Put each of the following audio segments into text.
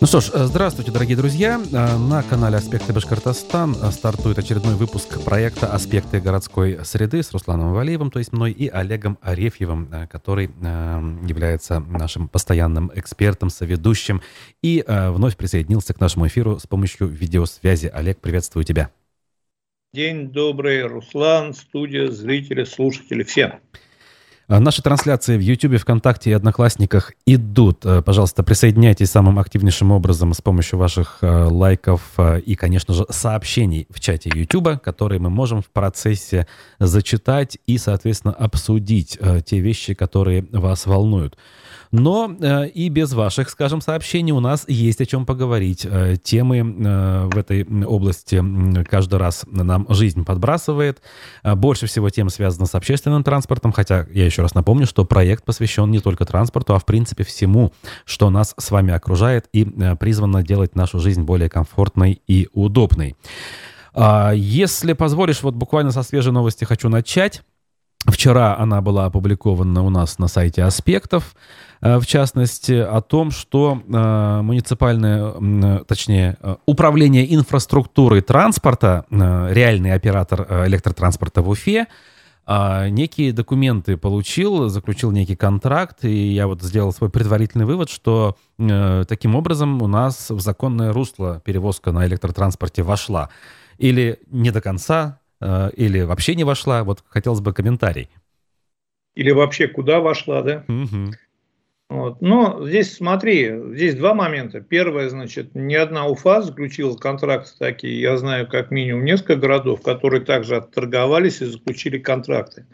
Ну что ж, э, здравствуйте, дорогие друзья. Э, на канале «Аспекты Башкортостан» э, стартует очередной выпуск проекта «Аспекты городской среды» с Русланом Валиевым, то есть мной, и Олегом Арефьевым, который является нашим постоянным экспертом, соведущим, и вновь присоединился к нашему эфиру с помощью видеосвязи. Олег, приветствую тебя. День добрый, Руслан, студия, зрители, слушатели, всем. А, наши трансляции в YouTube, ВКонтакте и Одноклассниках идут. Э, пожалуйста, присоединяйтесь самым активнейшим образом с помощью ваших э, лайков э, и, конечно же, сообщений в чате YouTube, которые мы можем в процессе зачитать и, соответственно, обсудить те вещи, которые вас волнуют. Но э, и без ваших, скажем, сообщений у нас есть о чем поговорить. Э, темы э, в этой области каждый раз нам жизнь подбрасывает. Э, больше всего тем связано с общественным транспортом, хотя я еще раз напомню, что проект посвящен не только транспорту, а в принципе всему, что нас с вами окружает и э, призвано делать нашу жизнь более комфортной и удобной. Э, если позволишь, вот буквально со свежей новости хочу начать. Вчера она была опубликована у нас на сайте «Аспектов», э, в частности, о том, что э, муниципальное, точнее, э, управление инфраструктурой транспорта, реальный оператор электротранспорта в Уфе, некие документы получил, заключил некий контракт, и я вот сделал свой предварительный вывод, что таким образом у нас в законное русло перевозка на электротранспорте вошла. Или не до конца, или вообще не вошла? Вот хотелось бы комментарий. Или вообще куда вошла, да? Угу. Вот. Но здесь смотри, здесь два момента. Первое, значит, ни одна УФА заключила контракты такие. Я знаю как минимум несколько городов, которые также отторговались и заключили контракты.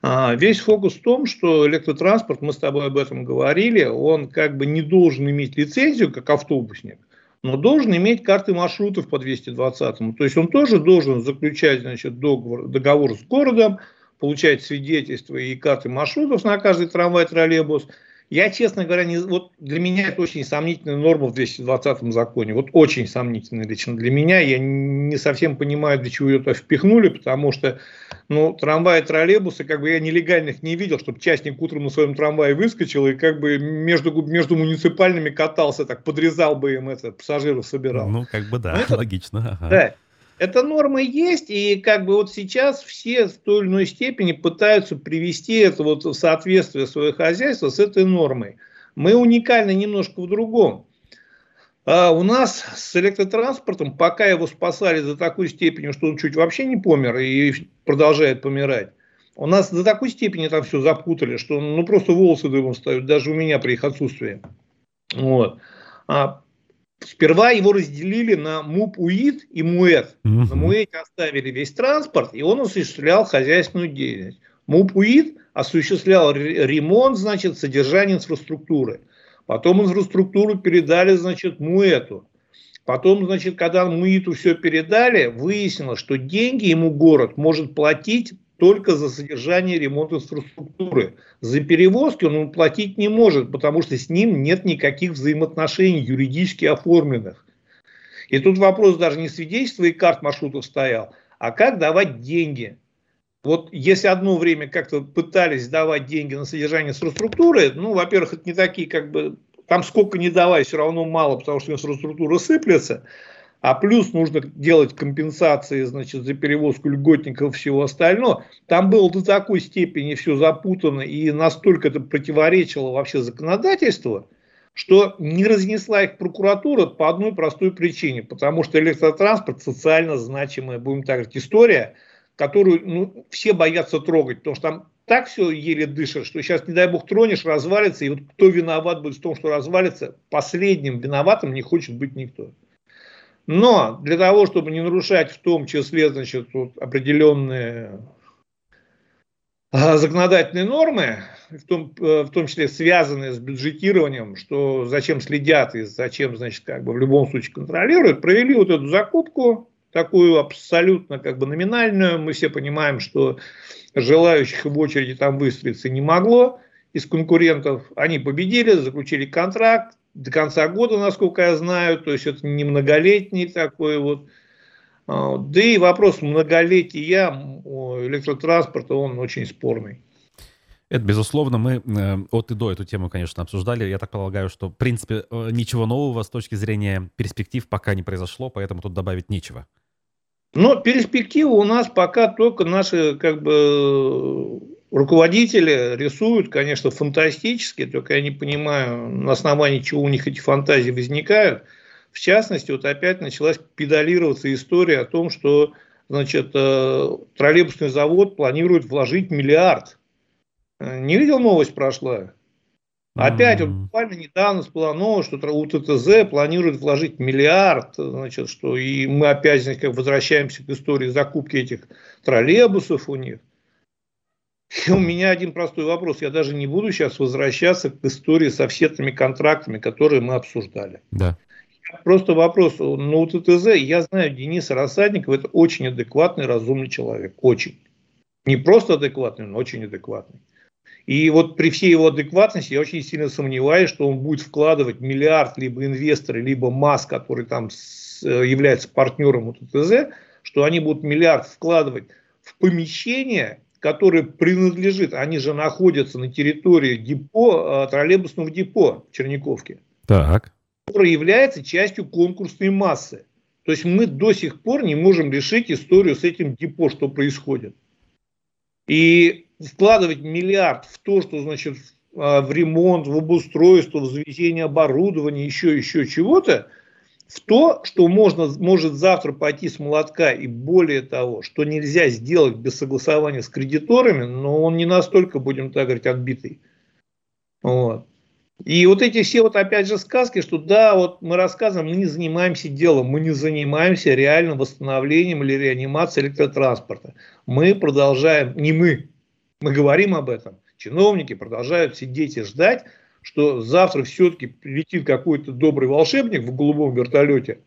А, весь фокус в том, что электротранспорт, мы с тобой об этом говорили, он как бы не должен иметь лицензию, как автобусник, но должен иметь карты маршрутов по 220. То есть он тоже должен заключать значит, договор, договор с городом, получать свидетельства и карты маршрутов на каждый трамвай, троллейбус – я, честно говоря, не, вот для меня это очень сомнительная норма в 220 законе. Вот очень сомнительная лично для меня. Я не совсем понимаю, для чего ее туда впихнули, потому что ну, трамваи, троллейбусы, как бы я нелегальных не видел, чтобы частник утром на своем трамвае выскочил и как бы между, между муниципальными катался, так подрезал бы им это, пассажиров собирал. Ну, как бы да, ну, это, логично. Ага. Да. Эта норма есть, и как бы вот сейчас все в той или иной степени пытаются привести это вот в соответствие свое хозяйство с этой нормой. Мы уникальны немножко в другом. А у нас с электротранспортом, пока его спасали до такой степени, что он чуть вообще не помер и продолжает помирать, у нас до такой степени там все запутали, что ну просто волосы дымом встают, даже у меня при их отсутствии. Вот. А Сперва его разделили на МУП-УИД и МУЭТ. Угу. На МУЭТе оставили весь транспорт, и он осуществлял хозяйственную деятельность. МУП-УИД осуществлял ремонт, значит, содержание инфраструктуры. Потом инфраструктуру передали, значит, МУЭТу. Потом, значит, когда МУИТу все передали, выяснилось, что деньги ему город может платить только за содержание ремонт инфраструктуры. За перевозки он платить не может, потому что с ним нет никаких взаимоотношений юридически оформленных. И тут вопрос даже не свидетельства и карт маршрутов стоял, а как давать деньги. Вот если одно время как-то пытались давать деньги на содержание инфраструктуры, ну, во-первых, это не такие как бы, там сколько не давай, все равно мало, потому что инфраструктура сыплется а плюс нужно делать компенсации значит, за перевозку льготников и всего остального. Там было до такой степени все запутано и настолько это противоречило вообще законодательству, что не разнесла их прокуратура по одной простой причине. Потому что электротранспорт социально значимая, будем так говорить, история, которую ну, все боятся трогать. Потому что там так все еле дышит, что сейчас, не дай бог, тронешь, развалится. И вот кто виноват будет в том, что развалится, последним виноватым не хочет быть никто. Но для того, чтобы не нарушать в том числе значит, вот определенные а, законодательные нормы, в том, э, в том числе связанные с бюджетированием, что зачем следят и зачем, значит, как бы в любом случае контролируют, провели вот эту закупку, такую абсолютно как бы номинальную. Мы все понимаем, что желающих в очереди там выстроиться не могло из конкурентов. Они победили, заключили контракт, до конца года, насколько я знаю, то есть это не многолетний такой вот. А, да и вопрос многолетия электротранспорта, он очень спорный. Это, безусловно, мы э, от и до эту тему, конечно, обсуждали. Я так полагаю, что, в принципе, э, ничего нового с точки зрения перспектив пока не произошло, поэтому тут добавить нечего. Но перспективы у нас пока только наши как бы руководители рисуют, конечно, фантастически, только я не понимаю, на основании чего у них эти фантазии возникают. В частности, вот опять началась педалироваться история о том, что значит, э, троллейбусный завод планирует вложить миллиард. Э, не видел новость прошла? Опять, вот буквально недавно всплыла новость, что УТТЗ планирует вложить миллиард, значит, что и мы опять значит, как возвращаемся к истории закупки этих троллейбусов у них. И у меня один простой вопрос. Я даже не буду сейчас возвращаться к истории со всеми контрактами, которые мы обсуждали. Да. Просто вопрос. На УТТЗ я знаю Дениса Рассадникова, это очень адекватный, разумный человек. Очень. Не просто адекватный, но очень адекватный. И вот при всей его адекватности я очень сильно сомневаюсь, что он будет вкладывать миллиард либо инвесторы, либо МАС, который там э, является партнером УТТЗ, что они будут миллиард вкладывать в помещение, которое принадлежит, они же находятся на территории депо, э, троллейбусного депо в Черниковке. Так. Которое является частью конкурсной массы. То есть мы до сих пор не можем решить историю с этим депо, что происходит. И вкладывать миллиард в то, что значит а, в ремонт, в обустройство, в завезение оборудования, еще, еще чего-то, в то, что можно, может завтра пойти с молотка, и более того, что нельзя сделать без согласования с кредиторами, но он не настолько, будем так говорить, отбитый. Вот. И вот эти все вот опять же сказки, что да, вот мы рассказываем, мы не занимаемся делом, мы не занимаемся реальным восстановлением или реанимацией электротранспорта. Мы продолжаем, не мы, мы говорим об этом. Чиновники продолжают сидеть и ждать, что завтра все-таки прилетит какой-то добрый волшебник в голубом вертолете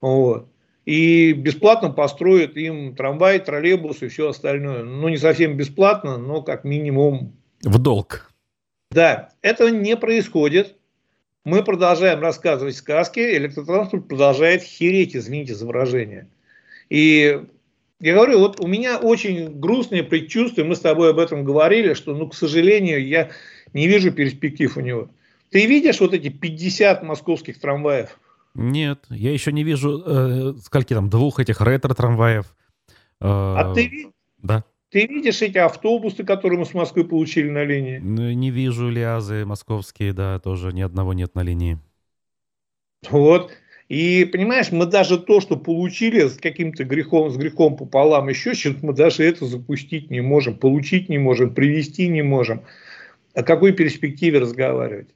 вот, и бесплатно построит им трамвай, троллейбус и все остальное. Ну, не совсем бесплатно, но как минимум... В долг. Да, этого не происходит. Мы продолжаем рассказывать сказки, электротранспорт продолжает хереть, извините за выражение. И я говорю, вот у меня очень грустное предчувствие, мы с тобой об этом говорили, что, ну, к сожалению, я не вижу перспектив у него. Ты видишь вот эти 50 московских трамваев? Нет, я еще не вижу, э, скольки там, двух этих ретро-трамваев. Э, а ты, да. ты видишь эти автобусы, которые мы с Москвы получили на линии? Не вижу лиазы московские, да, тоже ни одного нет на линии. Вот. И, понимаешь, мы даже то, что получили с каким-то грехом, с грехом пополам, еще что-то мы даже это запустить не можем, получить не можем, привести не можем. О какой перспективе разговаривать?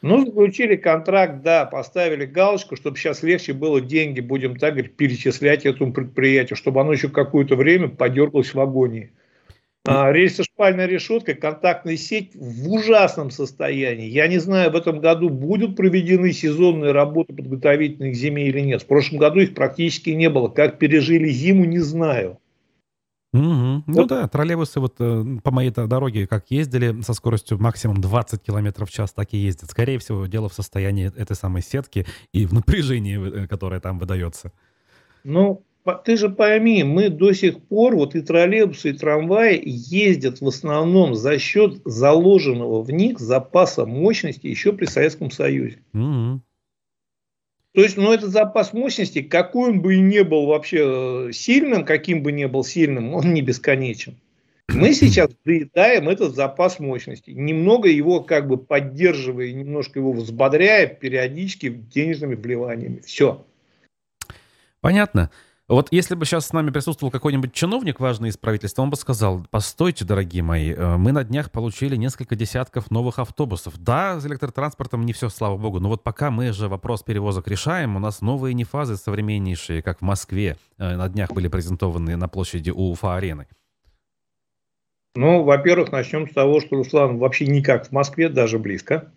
Ну, заключили контракт, да, поставили галочку, чтобы сейчас легче было деньги, будем так говорить, перечислять этому предприятию, чтобы оно еще какое-то время подергалось в агонии. А, рельсошпальная решетка, контактная сеть в ужасном состоянии. Я не знаю, в этом году будут проведены сезонные работы подготовительные к зиме или нет. В прошлом году их практически не было. Как пережили зиму, не знаю. Угу. Ну вот. да, троллейбусы вот э, по моей дороге как ездили со скоростью максимум 20 км в час, так и ездят. Скорее всего, дело в состоянии этой самой сетки и в напряжении, э, которое там выдается. Ну, ты же пойми, мы до сих пор, вот и троллейбусы, и трамваи ездят в основном за счет заложенного в них запаса мощности еще при Советском Союзе. Mm-hmm. То есть, ну, этот запас мощности, какой он бы и не был вообще э, сильным, каким бы ни был сильным, он не бесконечен. Мы сейчас доедаем этот запас мощности, немного его как бы поддерживая, немножко его взбодряя периодически денежными вливаниями. Все. Понятно. Вот если бы сейчас с нами присутствовал какой-нибудь чиновник важный из правительства, он бы сказал, постойте, дорогие мои, э, мы на днях получили несколько десятков новых автобусов. Да, с электротранспортом не все, слава богу, но вот пока мы же вопрос перевозок решаем, у нас новые нефазы современнейшие, как в Москве, э, на днях были презентованы на площади Уфа-арены. Ну, во-первых, начнем с того, что Руслан вообще никак в Москве, даже близко.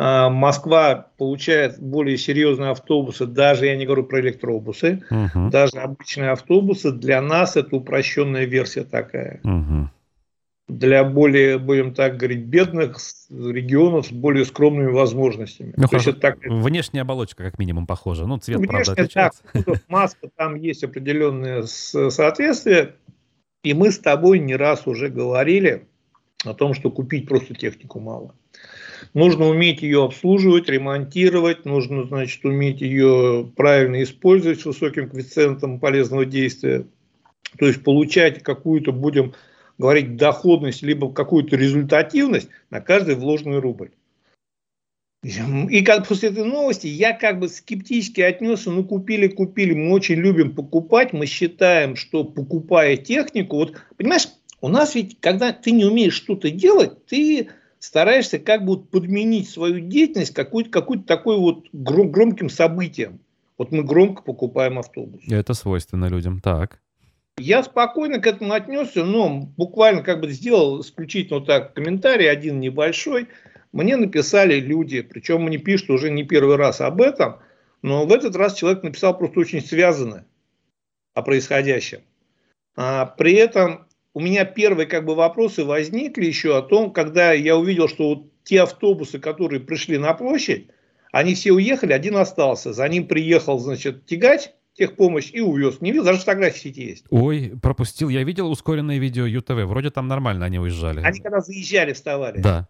А, Москва получает более серьезные автобусы, даже я не говорю про электробусы, угу. даже обычные автобусы. Для нас это упрощенная версия такая. Угу. Для более, будем так говорить, бедных регионов с более скромными возможностями. Ну, То есть так... Внешняя оболочка как минимум похожа. Ну, цвет, Внешне, правда, отличается. Так, маска, там есть определенное соответствие. И мы с тобой не раз уже говорили, о том, что купить просто технику мало. Нужно уметь ее обслуживать, ремонтировать, нужно, значит, уметь ее правильно использовать с высоким коэффициентом полезного действия. То есть получать какую-то, будем говорить, доходность, либо какую-то результативность на каждый вложенный рубль. И как после этой новости я как бы скептически отнесся, ну купили, купили, мы очень любим покупать, мы считаем, что покупая технику, вот понимаешь, у нас ведь, когда ты не умеешь что-то делать, ты стараешься как бы подменить свою деятельность какой-то какой такой вот гром, громким событием. Вот мы громко покупаем автобус. Это свойственно людям, так. Я спокойно к этому отнесся, но буквально как бы сделал исключительно вот так комментарий, один небольшой. Мне написали люди, причем они пишут уже не первый раз об этом, но в этот раз человек написал просто очень связанно о происходящем. А при этом у меня первые как бы вопросы возникли еще о том, когда я увидел, что вот те автобусы, которые пришли на площадь, они все уехали, один остался. За ним приехал, значит, тягач, техпомощь и увез. Не видел, даже фотографии в сети есть. Ой, пропустил. Я видел ускоренное видео ЮТВ. Вроде там нормально они уезжали. Они когда заезжали, вставали. Да.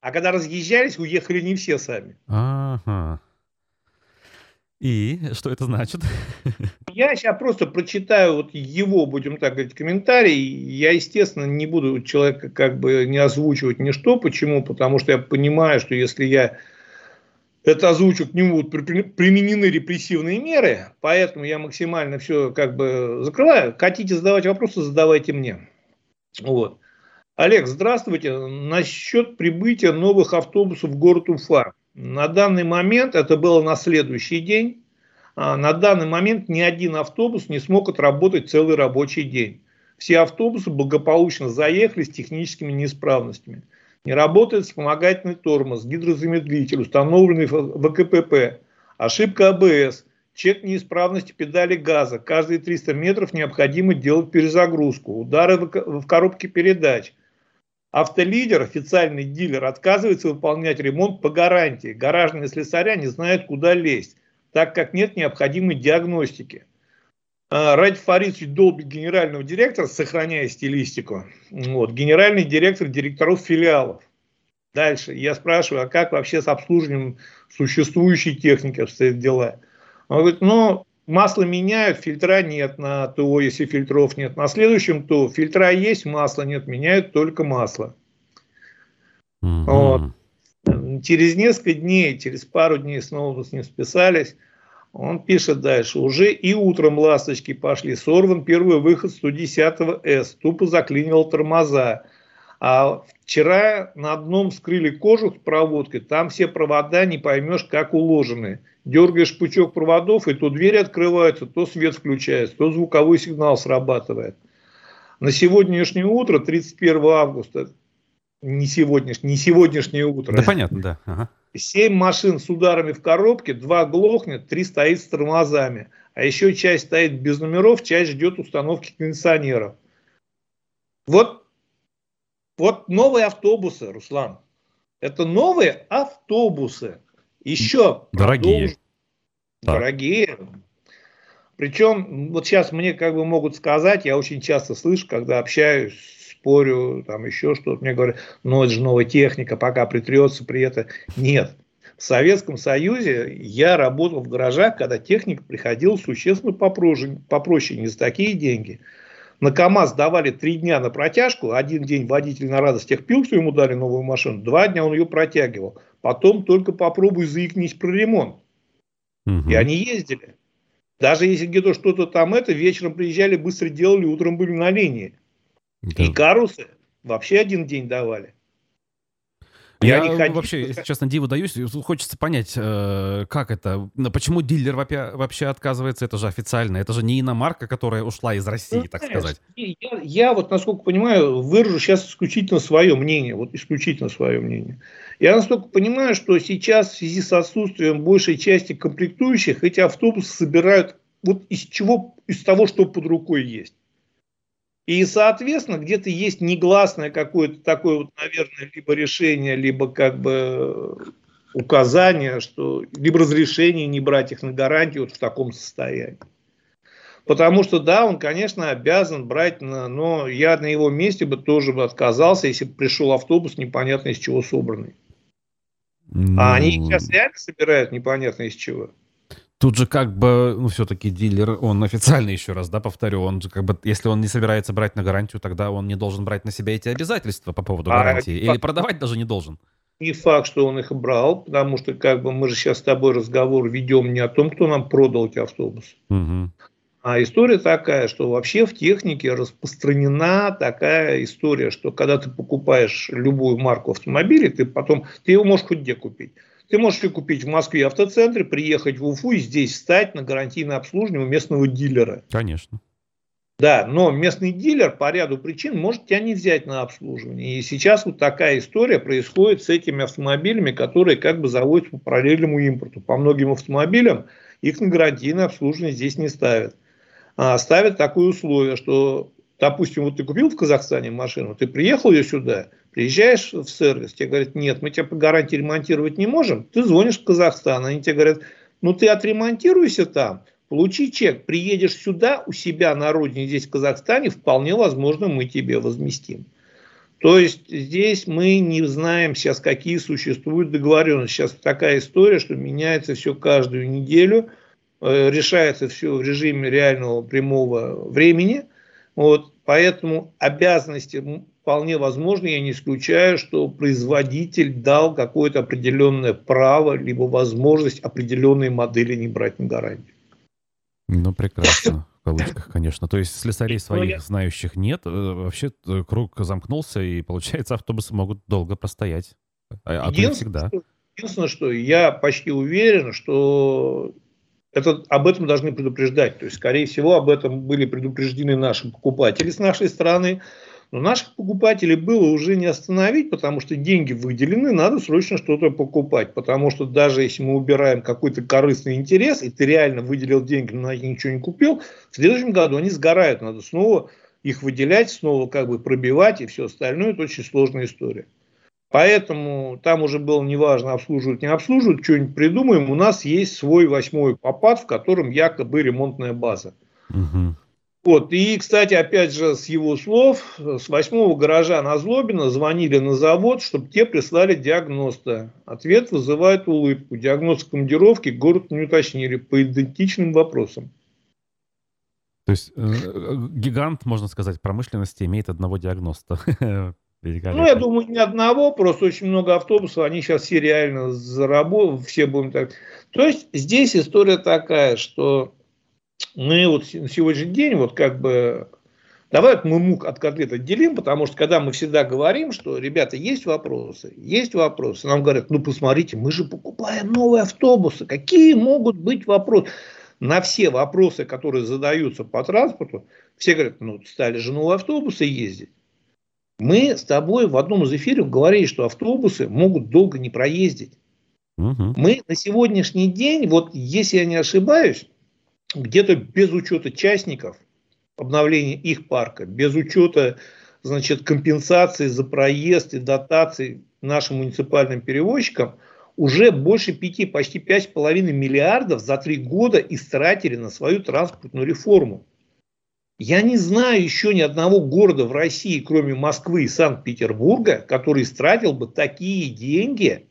А когда разъезжались, уехали не все сами. Ага. И что это значит? Я сейчас просто прочитаю вот его, будем так говорить, комментарий. Я, естественно, не буду человека как бы не озвучивать ничто. Почему? Потому что я понимаю, что если я это озвучу, к нему будут применены репрессивные меры. Поэтому я максимально все как бы закрываю. Хотите задавать вопросы, задавайте мне. Вот. Олег, здравствуйте. Насчет прибытия новых автобусов в город Уфа. На данный момент, это было на следующий день, а, на данный момент ни один автобус не смог отработать целый рабочий день. Все автобусы благополучно заехали с техническими неисправностями. Не работает вспомогательный тормоз, гидрозамедлитель, установленный в ВКПП, ошибка АБС, чек неисправности педали газа. Каждые 300 метров необходимо делать перезагрузку, удары в коробке передач – Автолидер, официальный дилер, отказывается выполнять ремонт по гарантии. Гаражные слесаря не знают, куда лезть, так как нет необходимой диагностики. А, Ради Фаридович долбит генерального директора, сохраняя стилистику. Вот, генеральный директор директоров филиалов. Дальше я спрашиваю, а как вообще с обслуживанием существующей техники обстоят дела? Он говорит, ну, масло меняют, фильтра нет на ТО, если фильтров нет. На следующем ТО фильтра есть, масла нет, меняют только масло. Mm-hmm. Вот. Через несколько дней, через пару дней снова с ним списались. Он пишет дальше. Уже и утром ласточки пошли. Сорван первый выход 110С. Тупо заклинивал тормоза. А вчера на одном скрыли кожух с проводкой. Там все провода не поймешь, как уложены дергаешь пучок проводов, и то двери открываются, то свет включается, то звуковой сигнал срабатывает. На сегодняшнее утро, 31 августа, не сегодняшнее, не сегодняшнее утро. Да понятно, да. Ага. 7 машин с ударами в коробке, 2 глохнет, 3 стоит с тормозами. А еще часть стоит без номеров, часть ждет установки кондиционеров. Вот, вот новые автобусы, Руслан. Это новые автобусы. Еще дорогие. Дорогие. Причем, вот сейчас мне как бы могут сказать, я очень часто слышу, когда общаюсь, спорю, там еще что-то, мне говорят, ну это же новая техника, пока притрется при этом. Нет. В Советском Союзе я работал в гаражах, когда техника приходила существенно попроще, попроще не за такие деньги. На КАМАЗ давали три дня на протяжку, один день водитель на радостях пил, что ему дали новую машину, два дня он ее протягивал. Потом только попробуй заикнись про ремонт. Угу. И они ездили. Даже если где-то что-то там это, вечером приезжали, быстро делали, утром были на линии. Да. И карусы вообще один день давали. Я, я ходил, вообще, если честно, диву даюсь. Хочется понять, э, как это, почему дилер вообще отказывается, это же официально, это же не иномарка, которая ушла из России, ну, так знаешь, сказать. Я, я вот, насколько понимаю, выражу сейчас исключительно свое мнение, вот исключительно свое мнение. Я настолько понимаю, что сейчас в связи с отсутствием большей части комплектующих эти автобусы собирают вот из чего, из того, что под рукой есть. И, соответственно, где-то есть негласное какое-то такое вот, наверное, либо решение, либо как бы указание, что либо разрешение не брать их на гарантию вот в таком состоянии. Потому что, да, он, конечно, обязан брать, но я на его месте бы тоже бы отказался, если бы пришел автобус непонятно из чего собранный. Ну... А они сейчас реально собирают непонятно из чего. Тут же как бы, ну, все-таки дилер, он официально еще раз, да, повторю, он же как бы, если он не собирается брать на гарантию, тогда он не должен брать на себя эти обязательства по поводу а гарантии. Или факт, продавать даже не должен. Не факт, что он их брал, потому что как бы мы же сейчас с тобой разговор ведем не о том, кто нам продал эти автобусы. Угу. А история такая, что вообще в технике распространена такая история, что когда ты покупаешь любую марку автомобиля, ты потом, ты его можешь хоть где купить. Ты можешь ее купить в Москве автоцентре, приехать в Уфу и здесь встать на гарантийное обслуживание у местного дилера. Конечно. Да, но местный дилер по ряду причин может тебя не взять на обслуживание. И сейчас вот такая история происходит с этими автомобилями, которые как бы заводятся по параллельному импорту. По многим автомобилям их на гарантийное обслуживание здесь не ставят. А ставят такое условие, что, допустим, вот ты купил в Казахстане машину, ты приехал ее сюда, Приезжаешь в сервис, тебе говорят, нет, мы тебя по гарантии ремонтировать не можем. Ты звонишь в Казахстан, они тебе говорят, ну ты отремонтируйся там, получи чек, приедешь сюда, у себя на родине, здесь в Казахстане, вполне возможно, мы тебе возместим. То есть здесь мы не знаем сейчас, какие существуют договоренности. Сейчас такая история, что меняется все каждую неделю, э, решается все в режиме реального прямого времени. Вот, поэтому обязанности вполне возможно, я не исключаю, что производитель дал какое-то определенное право, либо возможность определенные модели не брать на гарантию. Ну, прекрасно. В кавычках, конечно. То есть слесарей ну, своих знающих нет. Э, вообще э, круг замкнулся, и, получается, автобусы могут долго простоять. А, а единственное, всегда. единственное, что я почти уверен, что это, об этом должны предупреждать. То есть, скорее всего, об этом были предупреждены наши покупатели с нашей стороны. Но наших покупателей было уже не остановить, потому что деньги выделены, надо срочно что-то покупать. Потому что даже если мы убираем какой-то корыстный интерес, и ты реально выделил деньги, но ничего не купил, в следующем году они сгорают. Надо снова их выделять, снова как бы пробивать и все остальное. Это очень сложная история. Поэтому там уже было неважно, обслуживать, не обслуживать, что-нибудь придумаем. У нас есть свой восьмой попад, в котором якобы ремонтная база. Угу. Вот. И, кстати, опять же, с его слов, с восьмого гаража на Злобина звонили на завод, чтобы те прислали диагноста. Ответ вызывает улыбку. Диагноз командировки город не уточнили по идентичным вопросам. То есть э, гигант, можно сказать, промышленности имеет одного диагноста. Ну, я думаю, не одного, просто очень много автобусов, они сейчас все реально заработали, все будем так. То есть здесь история такая, что мы вот на сегодняшний день вот как бы Давай мы мук от котлет отделим, потому что когда мы всегда говорим, что, ребята, есть вопросы, есть вопросы, нам говорят, ну посмотрите, мы же покупаем новые автобусы, какие могут быть вопросы? На все вопросы, которые задаются по транспорту, все говорят, ну стали же новые автобусы ездить. Мы с тобой в одном из эфиров говорили, что автобусы могут долго не проездить. Угу. Мы на сегодняшний день, вот если я не ошибаюсь, где-то без учета частников, обновления их парка, без учета значит, компенсации за проезд и дотаций нашим муниципальным перевозчикам, уже больше 5, почти 5,5 миллиардов за три года истратили на свою транспортную реформу. Я не знаю еще ни одного города в России, кроме Москвы и Санкт-Петербурга, который истратил бы такие деньги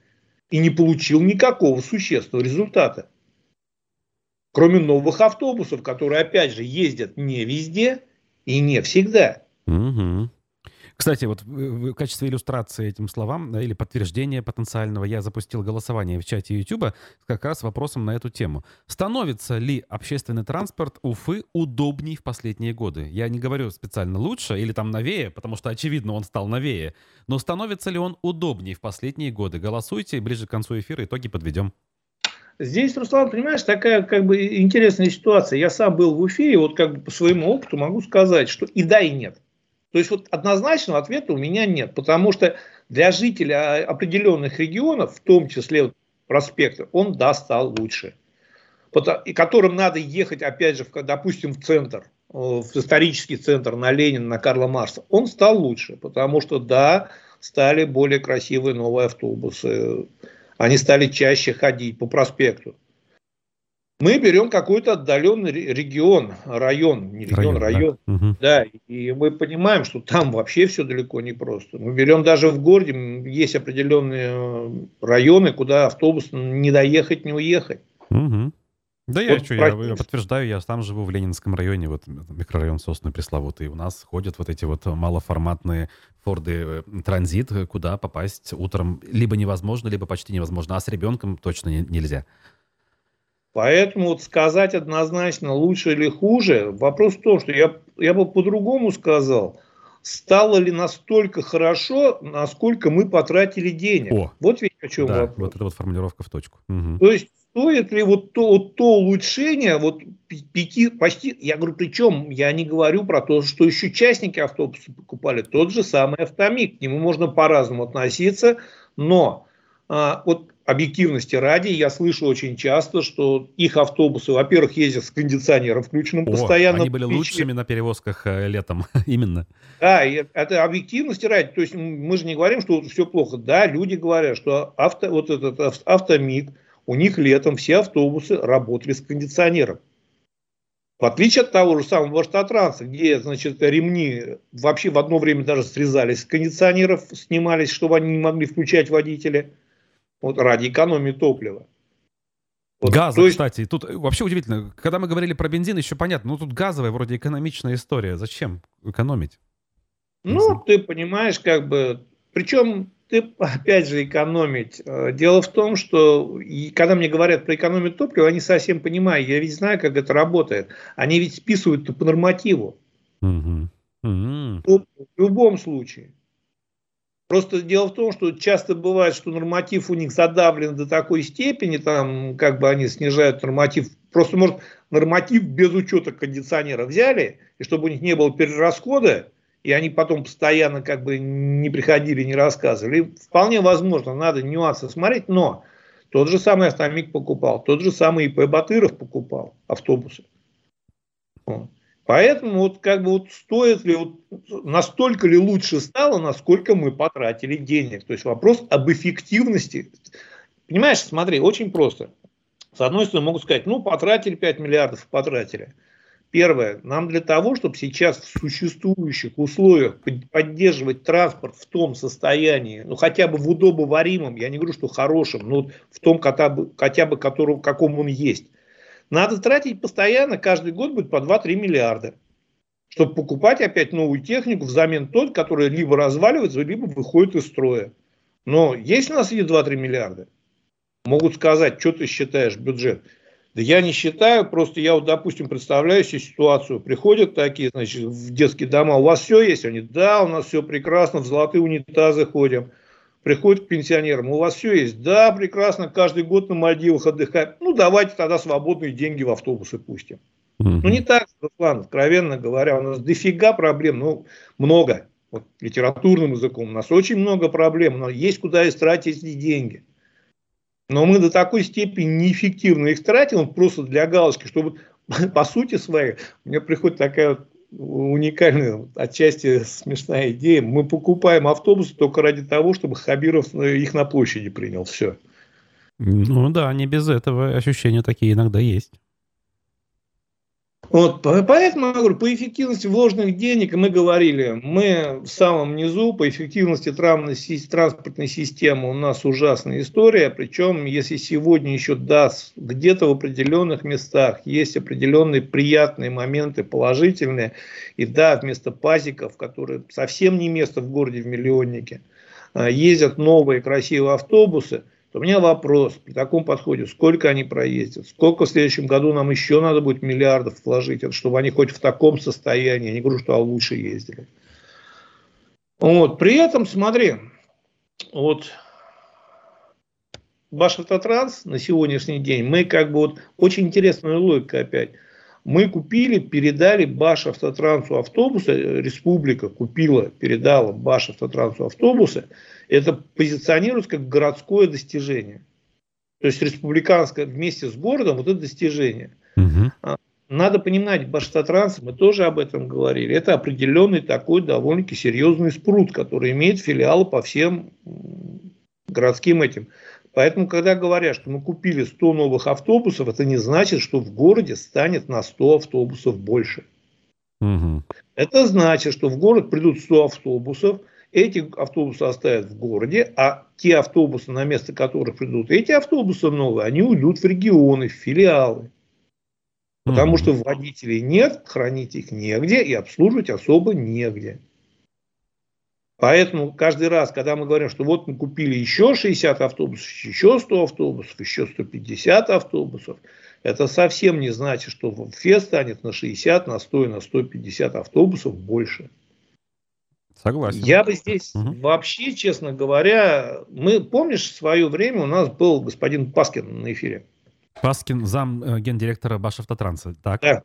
и не получил никакого существенного результата. Кроме новых автобусов, которые, опять же, ездят не везде и не всегда. Угу. Кстати, вот в качестве иллюстрации этим словам или подтверждения потенциального я запустил голосование в чате YouTube как раз вопросом на эту тему. Становится ли общественный транспорт Уфы удобней в последние годы? Я не говорю специально лучше или там новее, потому что, очевидно, он стал новее. Но становится ли он удобней в последние годы? Голосуйте, ближе к концу эфира итоги подведем. Здесь, Руслан, понимаешь, такая как бы интересная ситуация. Я сам был в Уфе, и вот как бы по своему опыту могу сказать, что и да, и нет. То есть вот однозначного ответа у меня нет, потому что для жителя определенных регионов, в том числе проспекта, он да, стал лучше. И которым надо ехать, опять же, в, допустим, в центр, в исторический центр на Ленина, на Карла Марса, он стал лучше, потому что да, стали более красивые новые автобусы, они стали чаще ходить по проспекту. мы берем какой-то отдаленный регион, район, не регион, район, район да. Угу. да, и мы понимаем, что там вообще все далеко не просто. Мы берем даже в городе, есть определенные э, районы, куда автобус не доехать, не уехать. Угу. Да вот я, что, я, я подтверждаю, я сам живу в Ленинском районе, вот микрорайон Сосны пресловутый. У нас ходят вот эти вот малоформатные Форды э, Транзит, куда попасть утром либо невозможно, либо почти невозможно, а с ребенком точно не, нельзя. Поэтому вот сказать однозначно лучше или хуже, вопрос в том, что я, я бы по-другому сказал, стало ли настолько хорошо, насколько мы потратили денег. О, вот ведь о чем да, вопрос. Вот это вот формулировка в точку. Угу. То есть стоит ли вот то, вот то улучшение, вот пяти, почти, я говорю, причем я не говорю про то, что еще частники автобуса покупали, тот же самый автомик, к нему можно по-разному относиться, но а, вот объективности ради, я слышу очень часто, что их автобусы, во-первых, ездят с кондиционером включенным О, постоянно. Они были лучшими на перевозках э, летом, именно. Да, это объективности ради. То есть мы же не говорим, что все плохо. Да, люди говорят, что авто, вот этот автомик, у них летом все автобусы работали с кондиционером. В отличие от того же самого автотранса, где, значит, ремни вообще в одно время даже срезались с кондиционеров, снимались, чтобы они не могли включать водители, вот ради экономии топлива. Вот, Газа, есть... кстати, тут вообще удивительно. Когда мы говорили про бензин, еще понятно, ну тут газовая вроде экономичная история. Зачем экономить? Ну, ты понимаешь, как бы, причем ты, опять же, экономить. Э, дело в том, что и когда мне говорят про экономию топлива, они совсем понимают. Я ведь знаю, как это работает. Они ведь списывают по нормативу. Угу. Угу. В любом случае. Просто дело в том, что часто бывает, что норматив у них задавлен до такой степени, там, как бы они снижают норматив. Просто, может, норматив без учета кондиционера взяли, и чтобы у них не было перерасхода, и они потом постоянно как бы не приходили, не рассказывали. Вполне возможно, надо нюансы смотреть, но тот же самый Автомик покупал, тот же самый ИП Батыров покупал автобусы. Поэтому вот как бы вот стоит ли, вот настолько ли лучше стало, насколько мы потратили денег. То есть вопрос об эффективности. Понимаешь, смотри, очень просто. С одной стороны могут сказать, ну потратили 5 миллиардов, потратили. Первое, нам для того, чтобы сейчас в существующих условиях поддерживать транспорт в том состоянии, ну хотя бы в удобоваримом, я не говорю, что хорошем, но в том хотя бы, хотя бы которого, каком он есть, надо тратить постоянно, каждый год будет по 2-3 миллиарда, чтобы покупать опять новую технику взамен тот, который либо разваливается, либо выходит из строя. Но есть у нас эти 2-3 миллиарда? Могут сказать, что ты считаешь бюджет. Да я не считаю, просто я вот, допустим, представляю себе ситуацию. Приходят такие, значит, в детские дома, у вас все есть? Они, да, у нас все прекрасно, в золотые унитазы ходим. Приходят к пенсионерам, у вас все есть? Да, прекрасно, каждый год на Мальдивах отдыхаем. Ну, давайте тогда свободные деньги в автобусы пустим. Mm-hmm. Ну, не так, Руслан, откровенно говоря, у нас дофига проблем, ну, много. Вот, литературным языком у нас очень много проблем, но есть куда истратить эти деньги. Но мы до такой степени неэффективно их тратим, просто для галочки, чтобы по сути своей, у меня приходит такая уникальная, отчасти смешная идея. Мы покупаем автобусы только ради того, чтобы Хабиров их на площади принял. Все. Ну да, не без этого ощущения такие иногда есть. Вот, поэтому я говорю, по эффективности вложенных денег мы говорили, мы в самом низу, по эффективности транспортной системы у нас ужасная история, причем если сегодня еще даст где-то в определенных местах есть определенные приятные моменты, положительные, и да, вместо пазиков, которые совсем не место в городе в миллионнике, а, ездят новые красивые автобусы – у меня вопрос при таком подходе, сколько они проездят, сколько в следующем году нам еще надо будет миллиардов вложить, чтобы они хоть в таком состоянии, я не говорю, что а лучше ездили. Вот. При этом, смотри, вот ваш автотранс на сегодняшний день, мы как бы вот, очень интересная логика опять. Мы купили, передали Баш автотрансу автобусы, республика купила, передала Баш автотрансу автобусы, это позиционируется как городское достижение. То есть республиканское вместе с городом вот это достижение. Угу. Надо понимать, Баштатранс, мы тоже об этом говорили, это определенный такой довольно-таки серьезный спрут, который имеет филиалы по всем городским этим. Поэтому, когда говорят, что мы купили 100 новых автобусов, это не значит, что в городе станет на 100 автобусов больше. Угу. Это значит, что в город придут 100 автобусов, эти автобусы оставят в городе, а те автобусы, на место которых придут эти автобусы новые, они уйдут в регионы, в филиалы. Потому что водителей нет, хранить их негде и обслуживать особо негде. Поэтому каждый раз, когда мы говорим, что вот мы купили еще 60 автобусов, еще 100 автобусов, еще 150 автобусов, это совсем не значит, что в ФЕ станет на 60, на 100 и на 150 автобусов больше. Согласен. Я бы здесь угу. вообще, честно говоря, мы, помнишь, в свое время у нас был господин Паскин на эфире. Паскин, зам э, гендиректора Башавтотранса, так? Да.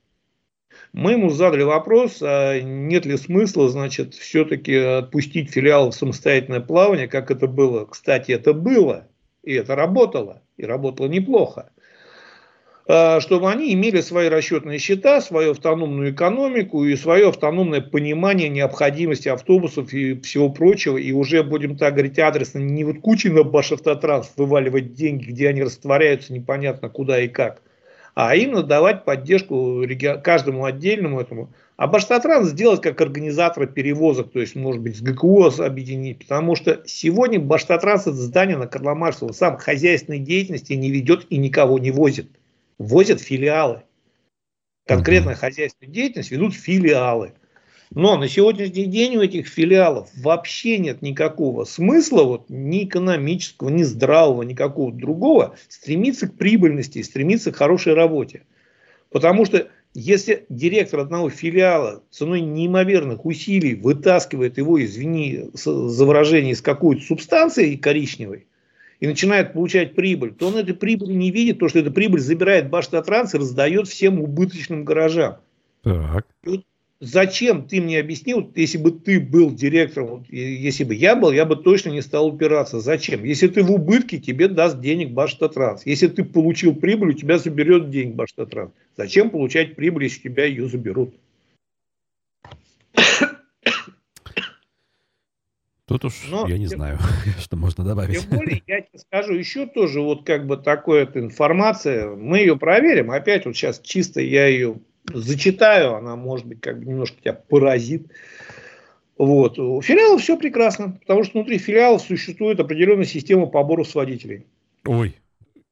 Мы ему задали вопрос, а нет ли смысла, значит, все-таки отпустить филиал в самостоятельное плавание, как это было. Кстати, это было, и это работало, и работало неплохо. А, чтобы они имели свои расчетные счета, свою автономную экономику и свое автономное понимание необходимости автобусов и всего прочего. И уже, будем так говорить адресно, не вот кучей на Башавтотранс вываливать деньги, где они растворяются непонятно куда и как, а именно давать поддержку каждому отдельному этому. А Баштатранс сделать как организатора перевозок, то есть, может быть, с ГКО объединить, потому что сегодня Баштатранс это здание на Карла сам хозяйственной деятельности не ведет и никого не возит возят филиалы. Конкретная хозяйственная деятельность ведут филиалы. Но на сегодняшний день у этих филиалов вообще нет никакого смысла, вот, ни экономического, ни здравого, никакого другого, стремиться к прибыльности, стремиться к хорошей работе. Потому что если директор одного филиала ценой неимоверных усилий вытаскивает его, извини за выражение, из какой-то субстанции коричневой, и начинает получать прибыль, то он этой прибыли не видит, то, что эта прибыль забирает Баштатранс и раздает всем убыточным гаражам. Так. Вот зачем ты мне объяснил, если бы ты был директором, если бы я был, я бы точно не стал упираться. Зачем? Если ты в убытке, тебе даст денег Баштатранс. Если ты получил прибыль, у тебя заберет денег Баштатранс. Зачем получать прибыль, если тебя ее заберут? Тут уж Но, я не тем, знаю, что можно добавить. Тем более, я тебе скажу еще тоже вот как бы такая информация. Мы ее проверим. Опять вот сейчас чисто я ее зачитаю. Она может быть как бы немножко тебя поразит. Вот. У филиалов все прекрасно, потому что внутри филиалов существует определенная система поборов с водителей. Ой,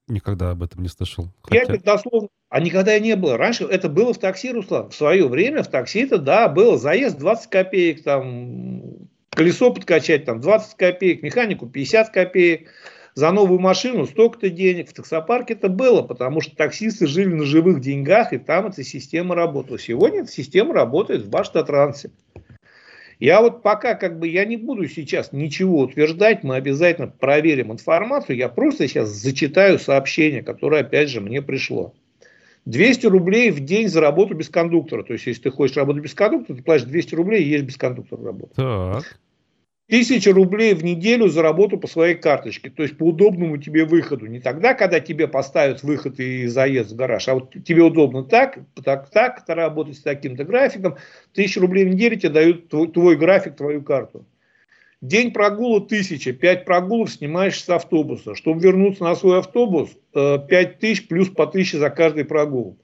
никогда об этом не слышал. Хотя... Я дословно, а никогда и не было. Раньше это было в такси, Руслан. В свое время в такси это, да, было заезд 20 копеек, там, колесо подкачать там 20 копеек, механику 50 копеек, за новую машину столько-то денег. В таксопарке это было, потому что таксисты жили на живых деньгах, и там эта система работала. Сегодня эта система работает в Баштатрансе. Я вот пока как бы я не буду сейчас ничего утверждать, мы обязательно проверим информацию, я просто сейчас зачитаю сообщение, которое опять же мне пришло. 200 рублей в день за работу без кондуктора. То есть, если ты хочешь работать без кондуктора, ты платишь 200 рублей и есть без кондуктора работать. Так. Тысяча рублей в неделю за работу по своей карточке, то есть по удобному тебе выходу. Не тогда, когда тебе поставят выход и заезд в гараж, а вот тебе удобно так, так, так, работать с таким-то графиком. Тысяча рублей в неделю тебе дают твой, твой график, твою карту. День прогула тысяча, пять прогулов снимаешь с автобуса. Чтобы вернуться на свой автобус, э, пять тысяч плюс по тысяче за каждый прогул.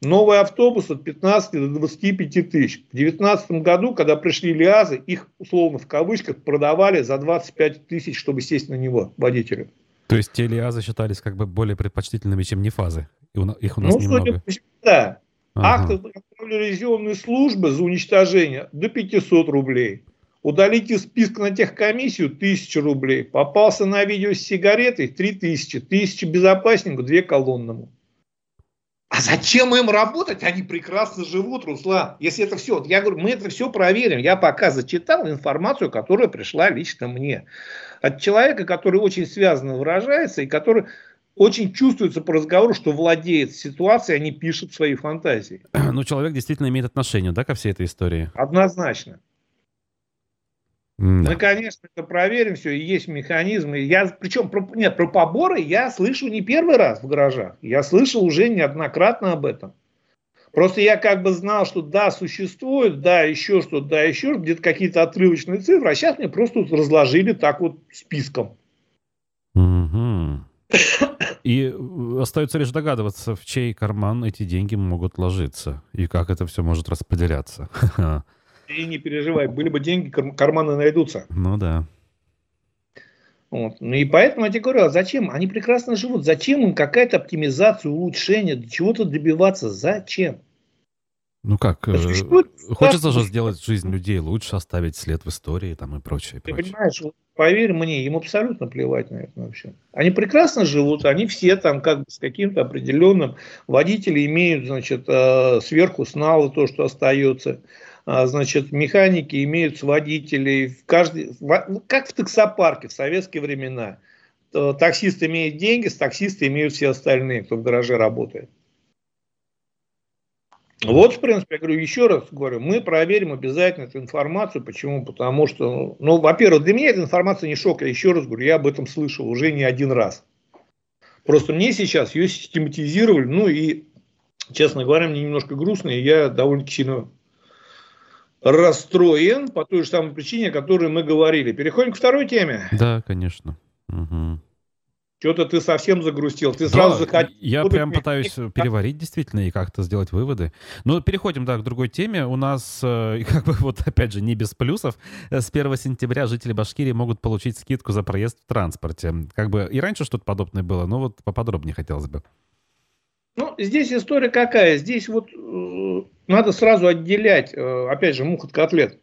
Новый автобус от 15 до 25 тысяч. В 2019 году, когда пришли ЛиАЗы, их, условно, в кавычках, продавали за 25 тысяч, чтобы сесть на него водителю. То есть те ЛиАЗы считались как бы более предпочтительными, чем не фазы? Их у нас ну, немного. Судя да. Ага. Акты контрольно службы за уничтожение до 500 рублей. Удалить из списка на техкомиссию 1000 рублей. Попался на видео с сигаретой 3000. 1000 безопаснику, 2 колонному. А зачем им работать? Они прекрасно живут, Руслан. Если это все, я говорю, мы это все проверим. Я пока зачитал информацию, которая пришла лично мне. От человека, который очень связанно выражается и который очень чувствуется по разговору, что владеет ситуацией, а не пишет свои фантазии. Ну, человек действительно имеет отношение, да, ко всей этой истории? Однозначно. Да. Мы, конечно, это проверим все, и есть механизмы. Я, причем, про, нет, про поборы я слышу не первый раз в гаражах. Я слышал уже неоднократно об этом. Просто я как бы знал, что да, существует, да, еще что-то, да, еще где-то какие-то отрывочные цифры, а сейчас мне просто разложили так вот списком. Угу. И э, остается лишь догадываться, в чей карман эти деньги могут ложиться и как это все может распределяться. И не переживай, были бы деньги, карманы найдутся. Ну да. Вот. Ну и поэтому я тебе говорю, а зачем? Они прекрасно живут. Зачем им какая-то оптимизация, улучшение, чего-то добиваться? Зачем? Ну как, э, хочется же сделать жизнь людей лучше, оставить след в истории там и прочее. Ты прочее. понимаешь, поверь мне, им абсолютно плевать на это вообще. Они прекрасно живут, они все там как бы с каким-то определенным, водители имеют, значит, э, сверху сналы то, что остается. А, значит, механики имеют водителей, в каждый, ну, как в таксопарке в советские времена. Таксист имеет деньги, с таксиста имеют все остальные, кто в гараже работает. Вот, в принципе, я говорю, еще раз говорю, мы проверим обязательно эту информацию. Почему? Потому что, ну, во-первых, для меня эта информация не шок. Я еще раз говорю, я об этом слышал уже не один раз. Просто мне сейчас ее систематизировали, ну и, честно говоря, мне немножко грустно, и я довольно сильно расстроен по той же самой причине, о которой мы говорили. Переходим к второй теме. Да, конечно. Угу. Что-то ты совсем загрустил. Ты сразу да, захотел... Я прям пытаюсь переварить действительно и как-то сделать выводы. Ну, переходим, да, к другой теме. У нас, э, как бы вот опять же, не без плюсов. С 1 сентября жители Башкирии могут получить скидку за проезд в транспорте. Как бы и раньше что-то подобное было, но вот поподробнее хотелось бы. Ну, здесь история какая? Здесь вот э, надо сразу отделять, э, опять же, мух от котлет.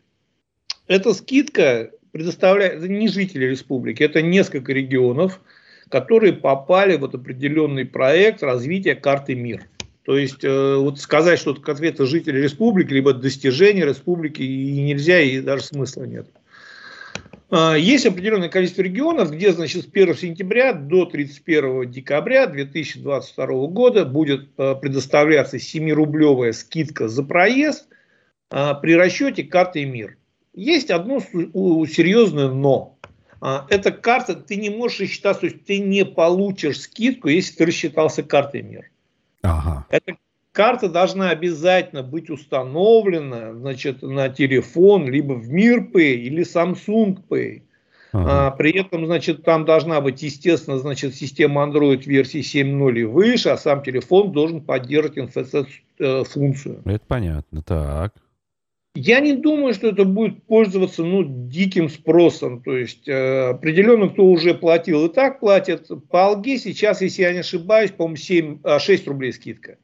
Эта скидка предоставляет не жители республики, это несколько регионов, которые попали в вот определенный проект развития карты МИР. То есть э, вот сказать, что это конкретно жители республики, либо достижение республики и нельзя, и даже смысла нет. А, есть определенное количество регионов, где значит, с 1 сентября до 31 декабря 2022 года будет а, предоставляться 7-рублевая скидка за проезд а, при расчете карты МИР. Есть одно серьезное но. Эта карта, ты не можешь рассчитаться, то есть ты не получишь скидку, если ты рассчитался картой МИР. Ага. Это карта должна обязательно быть установлена значит, на телефон, либо в Мир или Samsung Pay. Ага. А, при этом, значит, там должна быть, естественно, значит, система Android версии 7.0 и выше, а сам телефон должен поддерживать NFC-функцию. Это понятно, так. Я не думаю, что это будет пользоваться ну, диким спросом. То есть э, определенно, кто уже платил и так платит. По алге сейчас, если я не ошибаюсь, по-моему, 7, 6 рублей скидка.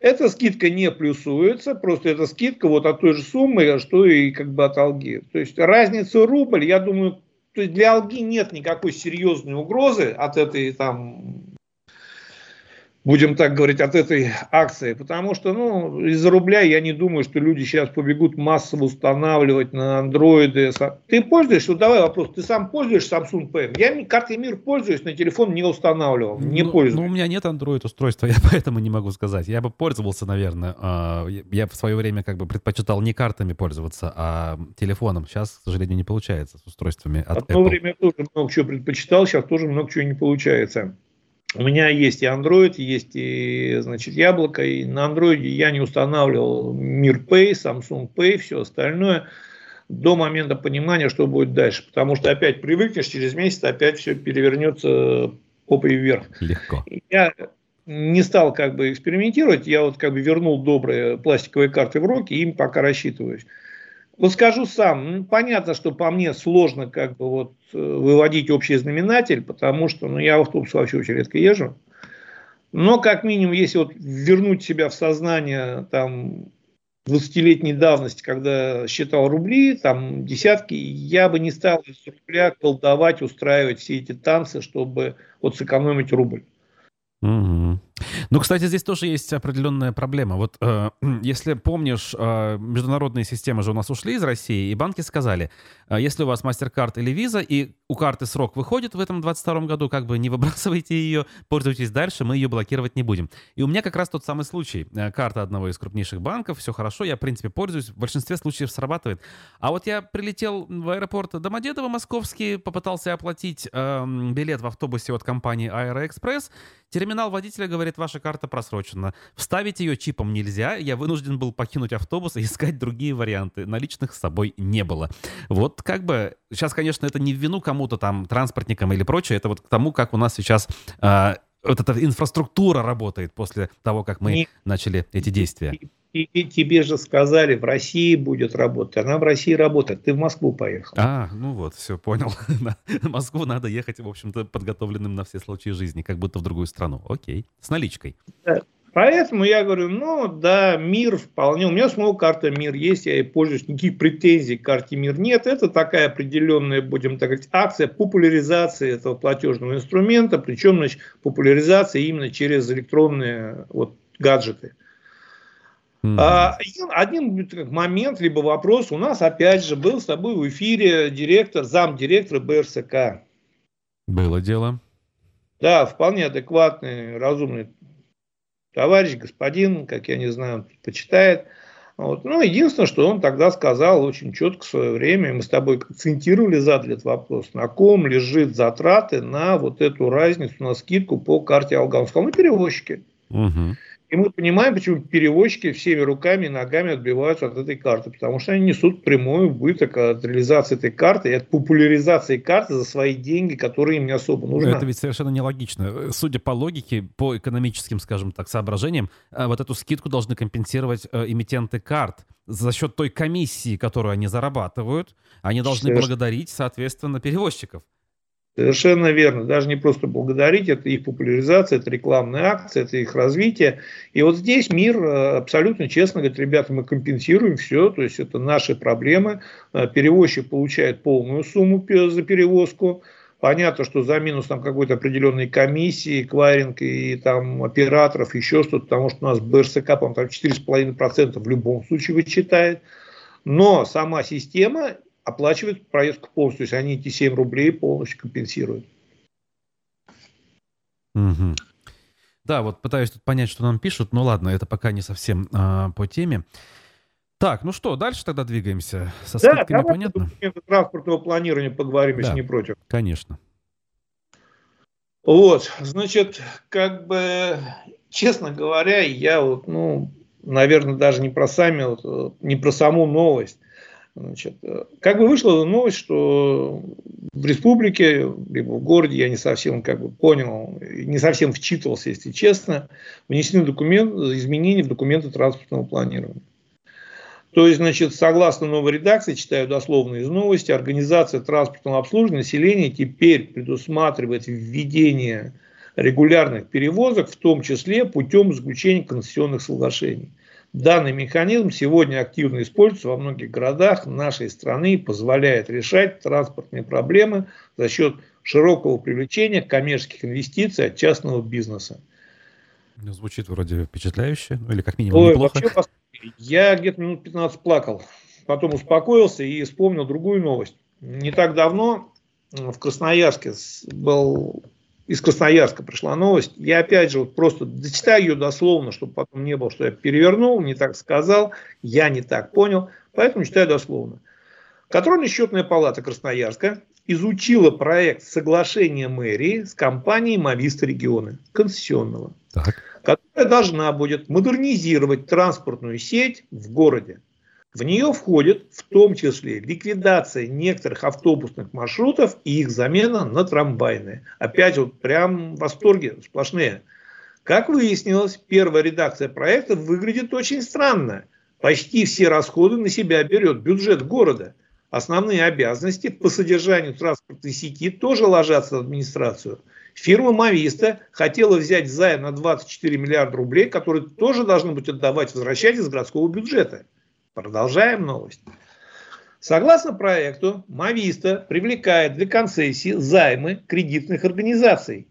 Эта скидка не плюсуется, просто это скидка вот от той же суммы, что и как бы от Алги. То есть разница рубль, я думаю, то есть для Алги нет никакой серьезной угрозы от этой там будем так говорить, от этой акции. Потому что, ну, из-за рубля я не думаю, что люди сейчас побегут массово устанавливать на андроиды. Ты пользуешься? Вот давай вопрос. Ты сам пользуешься Samsung Pay? Я картой МИР пользуюсь, на телефон не устанавливал, не ну, пользуюсь. Ну, у меня нет Android устройства, я поэтому не могу сказать. Я бы пользовался, наверное. А, я в свое время как бы предпочитал не картами пользоваться, а телефоном. Сейчас, к сожалению, не получается с устройствами от Одно Apple. время тоже много чего предпочитал, сейчас тоже много чего не получается. У меня есть и Android, есть и, значит, яблоко, и на Android я не устанавливал Мир Pay, Samsung Pay, все остальное до момента понимания, что будет дальше. Потому что опять привыкнешь, через месяц опять все перевернется попой вверх. Легко. Я не стал как бы экспериментировать, я вот как бы вернул добрые пластиковые карты в руки, и им пока рассчитываюсь. Вот скажу сам, ну, понятно, что по мне сложно как бы вот э, выводить общий знаменатель, потому что ну, я в автобус вообще очень редко езжу. Но как минимум, если вот вернуть себя в сознание там 20-летней давности, когда считал рубли, там десятки, я бы не стал из рубля колдовать, устраивать все эти танцы, чтобы вот сэкономить рубль. Угу. Ну, кстати, здесь тоже есть определенная проблема. Вот э, если помнишь, э, международные системы же у нас ушли из России, и банки сказали, э, если у вас MasterCard или Visa, и у карты срок выходит в этом 22 году, как бы не выбрасывайте ее, пользуйтесь дальше, мы ее блокировать не будем. И у меня как раз тот самый случай. Э, карта одного из крупнейших банков, все хорошо, я, в принципе, пользуюсь, в большинстве случаев срабатывает. А вот я прилетел в аэропорт Домодедово московский, попытался оплатить э, билет в автобусе от компании Аэроэкспресс, терминал водителя говорит, говорит, ваша карта просрочена. Вставить ее чипом нельзя, я вынужден был покинуть автобус и искать другие варианты. Наличных с собой не было. Вот как бы, сейчас, конечно, это не в вину кому-то там, транспортникам или прочее, это вот к тому, как у нас сейчас э, вот эта инфраструктура работает после того, как мы не, начали эти действия. И, тебе же сказали, в России будет работать. Она в России работает. Ты в Москву поехал. А, ну вот, все, понял. В Москву надо ехать, в общем-то, подготовленным на все случаи жизни, как будто в другую страну. Окей, с наличкой. Поэтому я говорю, ну да, мир вполне. У меня самого карта мир есть, я и пользуюсь. Никаких претензий к карте мир нет. Это такая определенная, будем так говорить, акция популяризации этого платежного инструмента. Причем, значит, популяризация именно через электронные вот, гаджеты. Mm-hmm. Один момент, либо вопрос. У нас, опять же, был с тобой в эфире директор, замдиректора БРСК. Было дело. Да, вполне адекватный, разумный товарищ, господин, как я не знаю, почитает. Вот. Ну, единственное, что он тогда сказал очень четко в свое время, мы с тобой акцентировали, задали этот вопрос, на ком лежит затраты на вот эту разницу, на скидку по карте сказал, на перевозчике. Угу. И мы понимаем, почему перевозчики всеми руками и ногами отбиваются от этой карты, потому что они несут прямой убыток от реализации этой карты и от популяризации карты за свои деньги, которые им не особо нужны. Это ведь совершенно нелогично. Судя по логике, по экономическим, скажем так, соображениям, э, вот эту скидку должны компенсировать э, эмитенты карт за счет той комиссии, которую они зарабатывают. Они должны благодарить, соответственно, перевозчиков. Совершенно верно. Даже не просто благодарить, это их популяризация, это рекламная акция, это их развитие. И вот здесь мир э, абсолютно честно говорит, ребята, мы компенсируем все, то есть это наши проблемы. Э, перевозчик получает полную сумму за перевозку. Понятно, что за минус там какой-то определенной комиссии, кваринг и там операторов, еще что-то, потому что у нас БРСК, по-моему, там 4,5% в любом случае вычитает. Но сама система оплачивают проездку полностью, то есть они эти 7 рублей полностью компенсируют. Угу. Да, вот пытаюсь тут понять, что нам пишут, но ладно, это пока не совсем а, по теме. Так, ну что, дальше тогда двигаемся. Со да, скидками понятно? транспортного планирования поговорим, да, если не против. Конечно. Вот, значит, как бы, честно говоря, я вот, ну, наверное, даже не про сами, вот, не про саму новость, Значит, э, как бы вышла новость, что в республике, либо в городе, я не совсем как бы понял, не совсем вчитывался, если честно, внесены документ, изменения в документы транспортного планирования. То есть, значит, согласно новой редакции, читаю дословно из новости, организация транспортного обслуживания населения теперь предусматривает введение регулярных перевозок, в том числе путем заключения концессионных соглашений. Данный механизм сегодня активно используется во многих городах нашей страны и позволяет решать транспортные проблемы за счет широкого привлечения коммерческих инвестиций от частного бизнеса. Ну, звучит вроде впечатляюще, ну, или как минимум Ой, неплохо. Вообще, я где-то минут 15 плакал, потом успокоился и вспомнил другую новость. Не так давно в Красноярске был из Красноярска пришла новость. Я опять же вот просто дочитаю ее дословно, чтобы потом не было, что я перевернул, не так сказал, я не так понял. Поэтому читаю дословно. Контрольно-счетная палата Красноярска изучила проект соглашения мэрии с компанией Мависта регионы, концессионного, так. которая должна будет модернизировать транспортную сеть в городе. В нее входит в том числе ликвидация некоторых автобусных маршрутов и их замена на трамвайные. Опять вот прям в восторге сплошные. Как выяснилось, первая редакция проекта выглядит очень странно. Почти все расходы на себя берет бюджет города. Основные обязанности по содержанию транспортной сети тоже ложатся на администрацию. Фирма Мависта хотела взять займ на 24 миллиарда рублей, которые тоже должны быть отдавать, возвращать из городского бюджета. Продолжаем новость. Согласно проекту, Мависта привлекает для концессии займы кредитных организаций.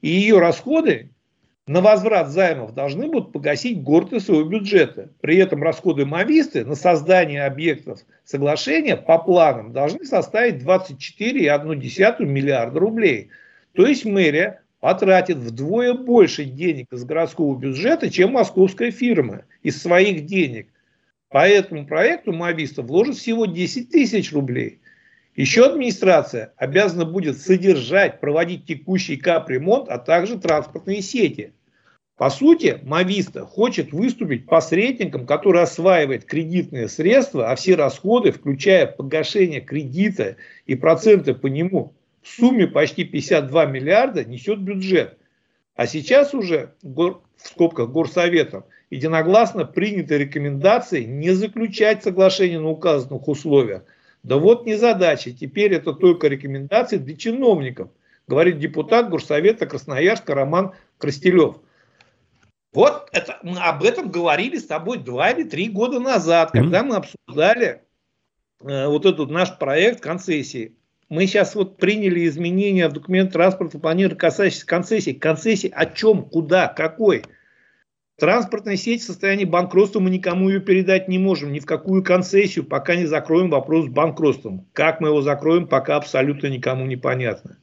И ее расходы на возврат займов должны будут погасить город из своего бюджета. При этом расходы Мависты на создание объектов соглашения по планам должны составить 24,1 миллиарда рублей. То есть мэрия потратит вдвое больше денег из городского бюджета, чем московская фирма из своих денег. По этому проекту Мобиста вложит всего 10 тысяч рублей. Еще администрация обязана будет содержать, проводить текущий капремонт, а также транспортные сети. По сути, Мависта хочет выступить посредником, который осваивает кредитные средства, а все расходы, включая погашение кредита и проценты по нему, в сумме почти 52 миллиарда несет бюджет. А сейчас уже в скобках горсоветом единогласно приняты рекомендации не заключать соглашение на указанных условиях. Да вот не задача, теперь это только рекомендации для чиновников, говорит депутат Горсовета Красноярска Роман Крастелев. Вот это, мы об этом говорили с тобой два или три года назад, когда мы обсуждали э, вот этот наш проект концессии. Мы сейчас вот приняли изменения в документ транспорта планирования, касающиеся концессий. Концессии о чем, куда, какой? Транспортная сеть в состоянии банкротства, мы никому ее передать не можем, ни в какую концессию, пока не закроем вопрос с банкротством. Как мы его закроем, пока абсолютно никому не понятно.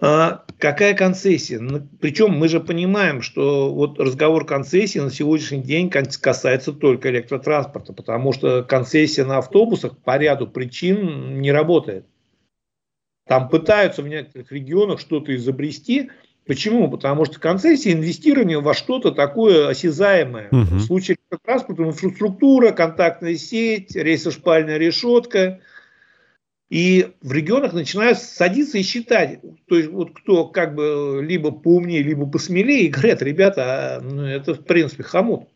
А какая концессия? Ну, Причем мы же понимаем, что вот разговор концессии на сегодняшний день касается только электротранспорта, потому что концессия на автобусах по ряду причин не работает. Там пытаются в некоторых регионах что-то изобрести. Почему? Потому что концессия инвестирование во что-то такое осязаемое. Угу. В случае электротранспорта инфраструктура, контактная сеть, рейсошпальная решетка – и в регионах начинают садиться и считать, то есть вот кто как бы либо поумнее, либо посмелее, и говорят, ребята, а, ну, это в принципе хомут.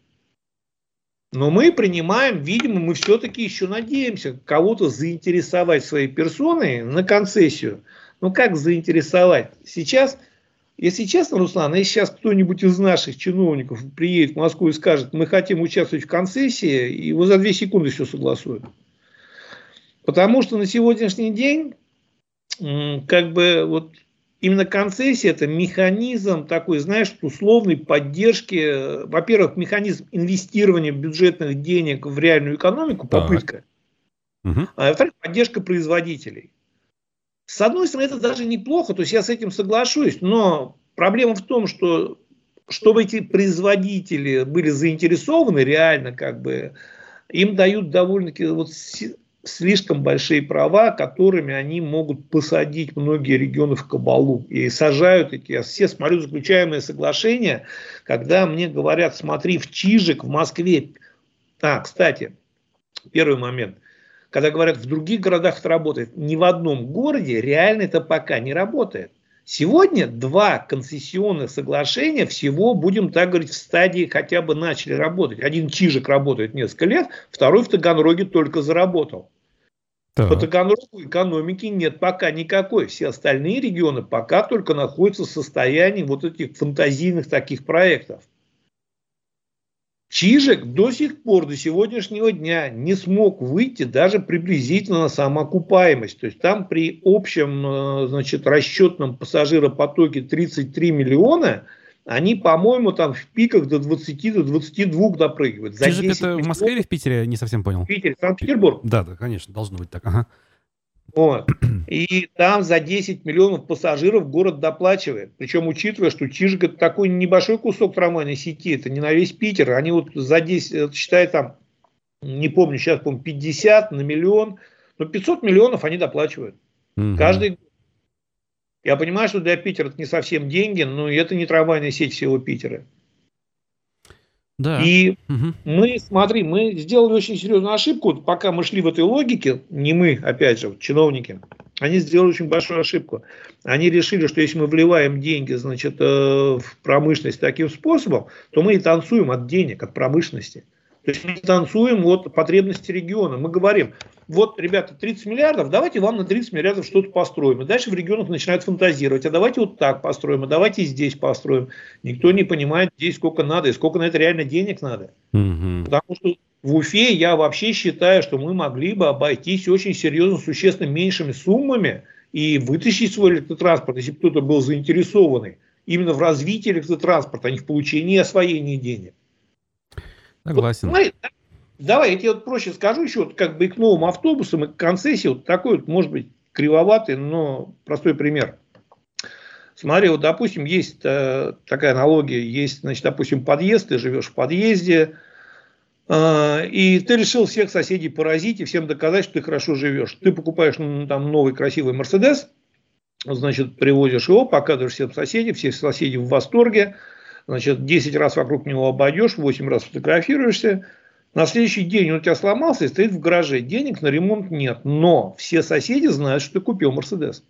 Но мы принимаем, видимо, мы все-таки еще надеемся кого-то заинтересовать своей персоной на концессию. Ну как заинтересовать? Сейчас, если честно, Руслан, если сейчас кто-нибудь из наших чиновников приедет в Москву и скажет, мы хотим участвовать в концессии, его за две секунды все согласуют. Потому что на сегодняшний день, как бы вот именно концессия это механизм такой, знаешь, условной поддержки, во-первых, механизм инвестирования бюджетных денег в реальную экономику, попытка, угу. а во-вторых, поддержка производителей. С одной стороны, это даже неплохо, то есть я с этим соглашусь, но проблема в том, что чтобы эти производители были заинтересованы реально, как бы, им дают довольно-таки вот слишком большие права, которыми они могут посадить многие регионы в кабалу. И сажают эти, я все смотрю заключаемые соглашения, когда мне говорят, смотри, в Чижик, в Москве. А, кстати, первый момент. Когда говорят, в других городах это работает, ни в одном городе реально это пока не работает. Сегодня два концессионных соглашения всего, будем так говорить, в стадии хотя бы начали работать. Один Чижик работает несколько лет, второй в Таганроге только заработал. Так. По Таганрогу экономики нет пока никакой. Все остальные регионы пока только находятся в состоянии вот этих фантазийных таких проектов. Чижик до сих пор, до сегодняшнего дня не смог выйти даже приблизительно на самоокупаемость. То есть там при общем э, значит, расчетном пассажиропотоке 33 миллиона, они, по-моему, там в пиках до 20, до 22 допрыгивают. За Чижик это в Москве или в Питере? Не совсем понял. В Питере, Санкт-Петербург. Да, да, конечно, должно быть так. Ага. Вот. И там за 10 миллионов пассажиров город доплачивает. Причем учитывая, что Чижик это такой небольшой кусок трамвайной сети, это не на весь Питер. Они вот за 10, считай там, не помню, сейчас, по 50 на миллион, но 500 миллионов они доплачивают. Угу. Каждый год. Я понимаю, что для Питера это не совсем деньги, но это не трамвайная сеть всего Питера. Да. И угу. мы, смотри, мы сделали очень серьезную ошибку. Пока мы шли в этой логике, не мы, опять же, чиновники, они сделали очень большую ошибку. Они решили, что если мы вливаем деньги значит, э, в промышленность таким способом, то мы и танцуем от денег, от промышленности. То есть мы танцуем от потребности региона. Мы говорим, вот, ребята, 30 миллиардов, давайте вам на 30 миллиардов что-то построим. И дальше в регионах начинают фантазировать, а давайте вот так построим, а давайте здесь построим. Никто не понимает, здесь сколько надо и сколько на это реально денег надо. Угу. Потому что в Уфе я вообще считаю, что мы могли бы обойтись очень серьезно, существенно меньшими суммами и вытащить свой электротранспорт, если бы кто-то был заинтересованный именно в развитии электротранспорта, а не в получении и освоении денег. Согласен. Вот, смотри, давай я тебе вот проще скажу еще, вот как бы и к новым автобусам, и к концессии, вот такой вот, может быть, кривоватый, но простой пример. Смотри, вот, допустим, есть э, такая аналогия, есть, значит, допустим, подъезд, ты живешь в подъезде, э, и ты решил всех соседей поразить и всем доказать, что ты хорошо живешь. Ты покупаешь ну, там новый красивый Мерседес, значит, привозишь его, показываешь всем соседям, все соседи в восторге, значит, 10 раз вокруг него обойдешь, 8 раз фотографируешься, на следующий день он у тебя сломался и стоит в гараже. Денег на ремонт нет. Но все соседи знают, что ты купил Мерседес.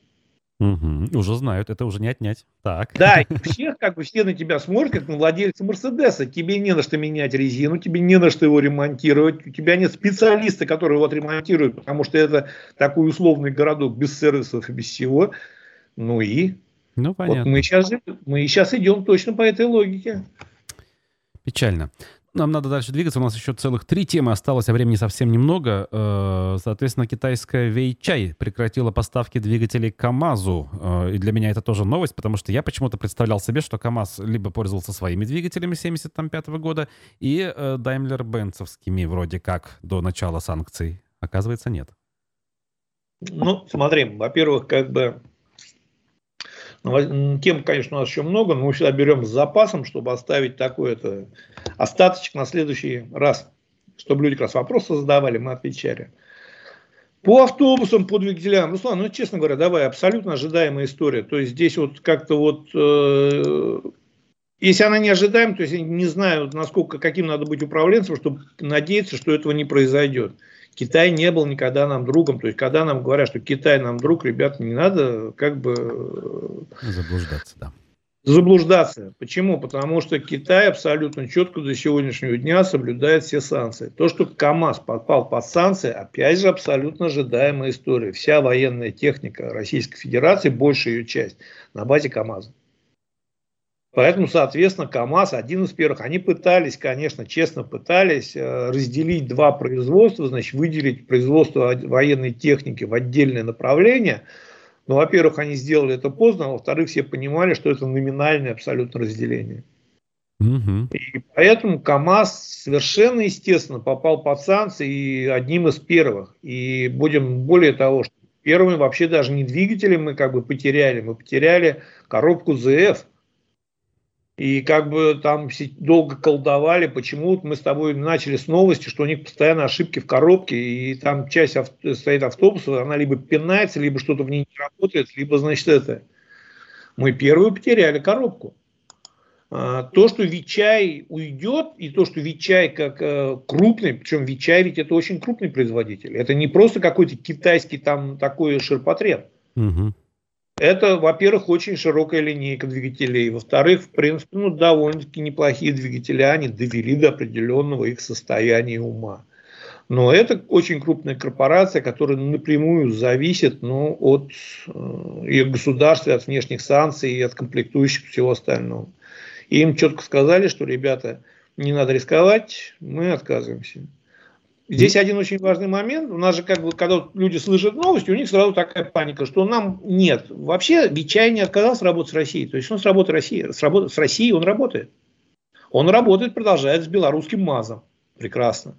Угу, уже знают, это уже не отнять. Так. Да, и всех, как бы все на тебя смотрят, как на владельца Мерседеса. Тебе не на что менять резину, тебе не на что его ремонтировать. У тебя нет специалиста, который его отремонтирует, потому что это такой условный городок без сервисов и без всего. Ну и? Ну, понятно. Вот мы сейчас, мы сейчас идем точно по этой логике. Печально. Нам надо дальше двигаться. У нас еще целых три темы осталось, а времени совсем немного. Э, соответственно, китайская Вейчай прекратила поставки двигателей КАМАЗу. Э, и для меня это тоже новость, потому что я почему-то представлял себе, что КАМАЗ либо пользовался своими двигателями 75 года и э, Даймлер-Бенцевскими вроде как до начала санкций. Оказывается, нет. Ну, смотри, во-первых, как бы тем, конечно, у нас еще много, но мы всегда берем с запасом, чтобы оставить такой это остаточек на следующий раз, чтобы люди как раз вопросы задавали, мы отвечали. По автобусам, по двигателям, Руслан, ну, честно говоря, давай, абсолютно ожидаемая история. То есть здесь вот как-то вот, э, если она не ожидаема, то есть я не знаю, насколько, каким надо быть управленцем, чтобы надеяться, что этого не произойдет. Китай не был никогда нам другом. То есть, когда нам говорят, что Китай нам друг, ребят, не надо как бы... Э, заблуждаться, да. Заблуждаться. Почему? Потому что Китай абсолютно четко до сегодняшнего дня соблюдает все санкции. То, что КАМАЗ попал под санкции, опять же, абсолютно ожидаемая история. Вся военная техника Российской Федерации, большая ее часть, на базе КАМАЗа. Поэтому, соответственно, КАМАЗ один из первых. Они пытались, конечно, честно пытались э, разделить два производства, значит, выделить производство военной техники в отдельное направление. Но, во-первых, они сделали это поздно, а во-вторых, все понимали, что это номинальное абсолютно разделение. Угу. И поэтому КАМАЗ совершенно естественно попал под санкции и одним из первых. И будем более того, что первыми вообще даже не двигатели мы как бы потеряли, мы потеряли коробку ЗФ, и как бы там долго колдовали, почему мы с тобой начали с новости, что у них постоянно ошибки в коробке, и там часть авто, стоит автобуса, она либо пинается, либо что-то в ней не работает, либо, значит, это. Мы первую потеряли коробку. А, то, что Вичай уйдет, и то, что Вичай как э, крупный, причем Вичай ведь это очень крупный производитель, это не просто какой-то китайский там такой ширпотреб. Угу. Это, во-первых, очень широкая линейка двигателей. Во-вторых, в принципе, ну, довольно-таки неплохие двигатели. Они довели до определенного их состояния ума. Но это очень крупная корпорация, которая напрямую зависит ну, от э, и государства, от внешних санкций, и от комплектующих всего остального. И им четко сказали, что, ребята, не надо рисковать, мы отказываемся. Здесь один очень важный момент. У нас же, как бы, когда люди слышат новости, у них сразу такая паника, что нам нет. Вообще, Вичай не отказался работать с Россией. То есть он с работы России, с, работы, с Россией он работает. Он работает, продолжает с белорусским МАЗом. Прекрасно.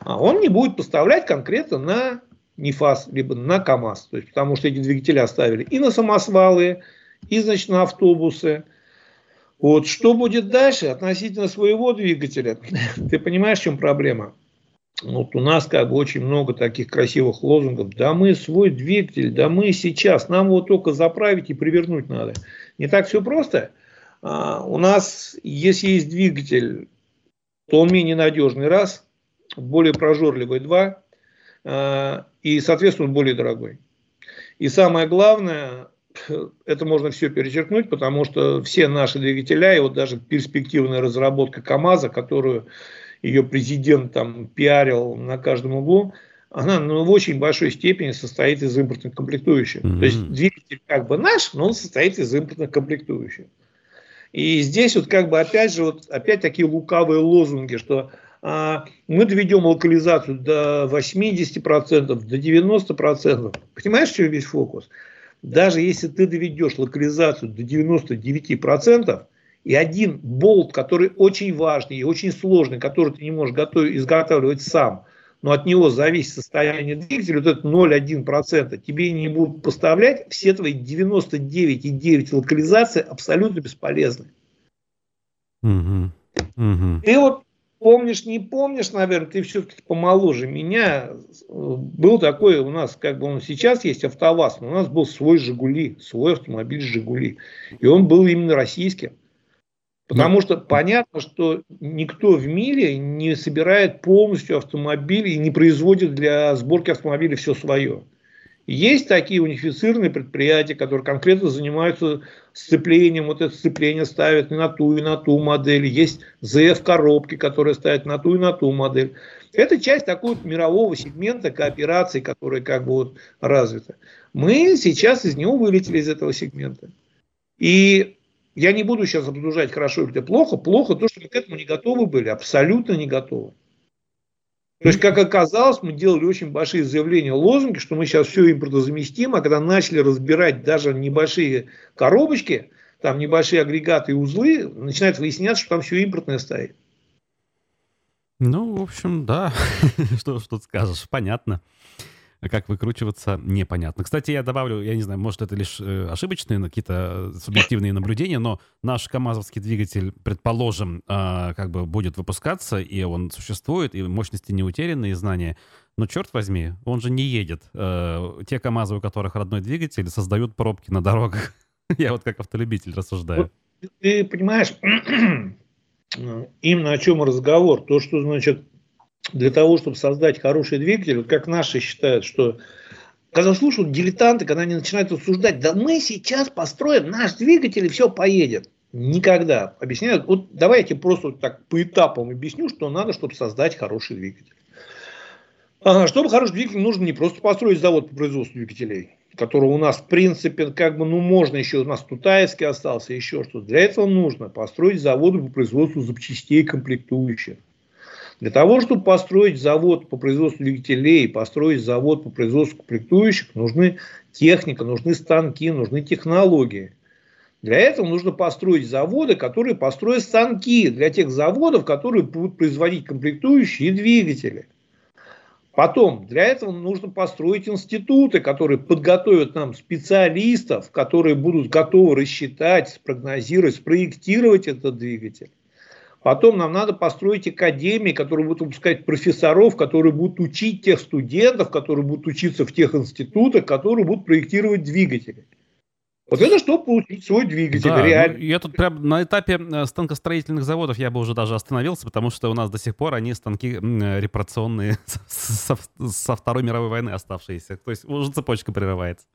А он не будет поставлять конкретно на НИФАС, либо на КАМАЗ. То есть, потому что эти двигатели оставили и на самосвалы, и, значит, на автобусы. Вот что будет дальше относительно своего двигателя? Ты понимаешь, в чем проблема? Вот у нас как бы очень много таких красивых лозунгов. Да мы свой двигатель, да мы сейчас, нам его только заправить и привернуть надо. Не так все просто. А, у нас, если есть двигатель, то он менее надежный, раз, более прожорливый, два, а, и, соответственно, он более дорогой. И самое главное, это можно все перечеркнуть, потому что все наши двигателя, и вот даже перспективная разработка КАМАЗа, которую ее президент там пиарил на каждом углу, она ну, в очень большой степени состоит из импортных комплектующих. Mm-hmm. То есть двигатель как бы наш, но он состоит из импортных комплектующих. И здесь вот как бы опять же вот опять такие лукавые лозунги, что а, мы доведем локализацию до 80%, до 90%. Понимаешь, что весь фокус? Даже если ты доведешь локализацию до 99%, и один болт, который очень важный и очень сложный, который ты не можешь готовить, изготавливать сам, но от него зависит состояние двигателя, вот это 0,1%, тебе не будут поставлять, все твои 99,9 локализации абсолютно бесполезны. Угу. Угу. Ты вот помнишь, не помнишь, наверное, ты все-таки помоложе меня. Был такой у нас, как бы он сейчас есть АвтоВАЗ, но у нас был свой Жигули, свой автомобиль Жигули. И он был именно российским. Потому что понятно, что никто в мире не собирает полностью автомобили и не производит для сборки автомобилей все свое. Есть такие унифицированные предприятия, которые конкретно занимаются сцеплением. Вот это сцепление ставят на ту, и на ту модель. Есть ZF-коробки, которые ставят на ту и на ту модель. Это часть такого мирового сегмента кооперации, который как бы вот развита. Мы сейчас из него вылетели из этого сегмента. И я не буду сейчас обсуждать, хорошо или плохо. Плохо то, что мы к этому не готовы были, абсолютно не готовы. То есть, как оказалось, мы делали очень большие заявления, лозунги, что мы сейчас все импортозаместим, а когда начали разбирать даже небольшие коробочки, там небольшие агрегаты и узлы, начинает выясняться, что там все импортное стоит. Ну, в общем, да, что, что скажешь, понятно. А как выкручиваться, непонятно. Кстати, я добавлю, я не знаю, может, это лишь э, ошибочные какие-то э, субъективные наблюдения, но наш КАМАЗовский двигатель, предположим, э, как бы будет выпускаться, и он существует, и мощности не утеряны, и знания. Но черт возьми, он же не едет. Те КАМАЗы, у которых родной двигатель, создают пробки на дорогах. Я вот как автолюбитель рассуждаю. Ты понимаешь, именно о чем разговор. То, что, значит, для того, чтобы создать хороший двигатель, вот как наши считают, что когда слушают дилетанты, когда они начинают рассуждать, да мы сейчас построим наш двигатель и все поедет. Никогда. Объясняют, вот давайте просто вот так по этапам объясню, что надо, чтобы создать хороший двигатель. Ага, чтобы хороший двигатель, нужно не просто построить завод по производству двигателей, который у нас, в принципе, как бы, ну, можно еще, у нас Тутаевский остался, еще что-то. Для этого нужно построить заводы по производству запчастей комплектующих. Для того, чтобы построить завод по производству двигателей, построить завод по производству комплектующих, нужны техника, нужны станки, нужны технологии. Для этого нужно построить заводы, которые построят станки для тех заводов, которые будут производить комплектующие и двигатели. Потом, для этого нужно построить институты, которые подготовят нам специалистов, которые будут готовы рассчитать, спрогнозировать, спроектировать этот двигатель. Потом нам надо построить академии, которые будут выпускать профессоров, которые будут учить тех студентов, которые будут учиться в тех институтах, которые будут проектировать двигатели. Вот это что получить свой двигатель, да, реально. Ну, я тут прям на этапе э, станкостроительных заводов я бы уже даже остановился, потому что у нас до сих пор они станки репарационные со, со Второй мировой войны оставшиеся. То есть уже цепочка прерывается.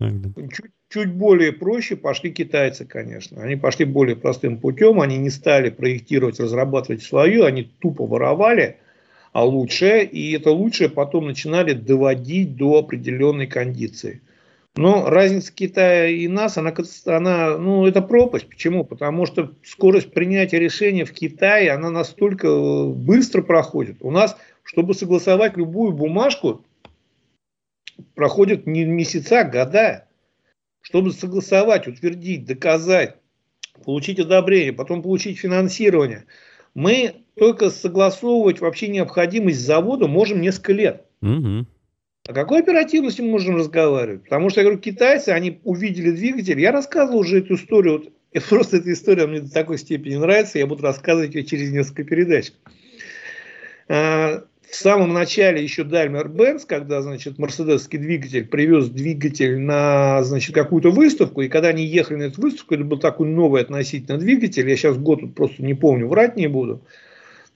Чуть, чуть более проще пошли китайцы, конечно. Они пошли более простым путем, они не стали проектировать, разрабатывать свою, они тупо воровали, а лучшее, и это лучшее потом начинали доводить до определенной кондиции. Но разница Китая и нас, она, она, ну, это пропасть. Почему? Потому что скорость принятия решения в Китае, она настолько э, быстро проходит. У нас, чтобы согласовать любую бумажку, проходят не месяца, а года, чтобы согласовать, утвердить, доказать, получить одобрение, потом получить финансирование. Мы только согласовывать вообще необходимость завода можем несколько лет. Угу. О какой оперативности мы можем разговаривать? Потому что, я говорю, китайцы, они увидели двигатель. Я рассказывал уже эту историю. Вот, и просто эта история мне до такой степени нравится, я буду рассказывать ее через несколько передач. А, в самом начале еще Daimler-Benz, когда, значит, мерседесский двигатель привез двигатель на, значит, какую-то выставку, и когда они ехали на эту выставку, это был такой новый относительно двигатель, я сейчас год просто не помню, врать не буду,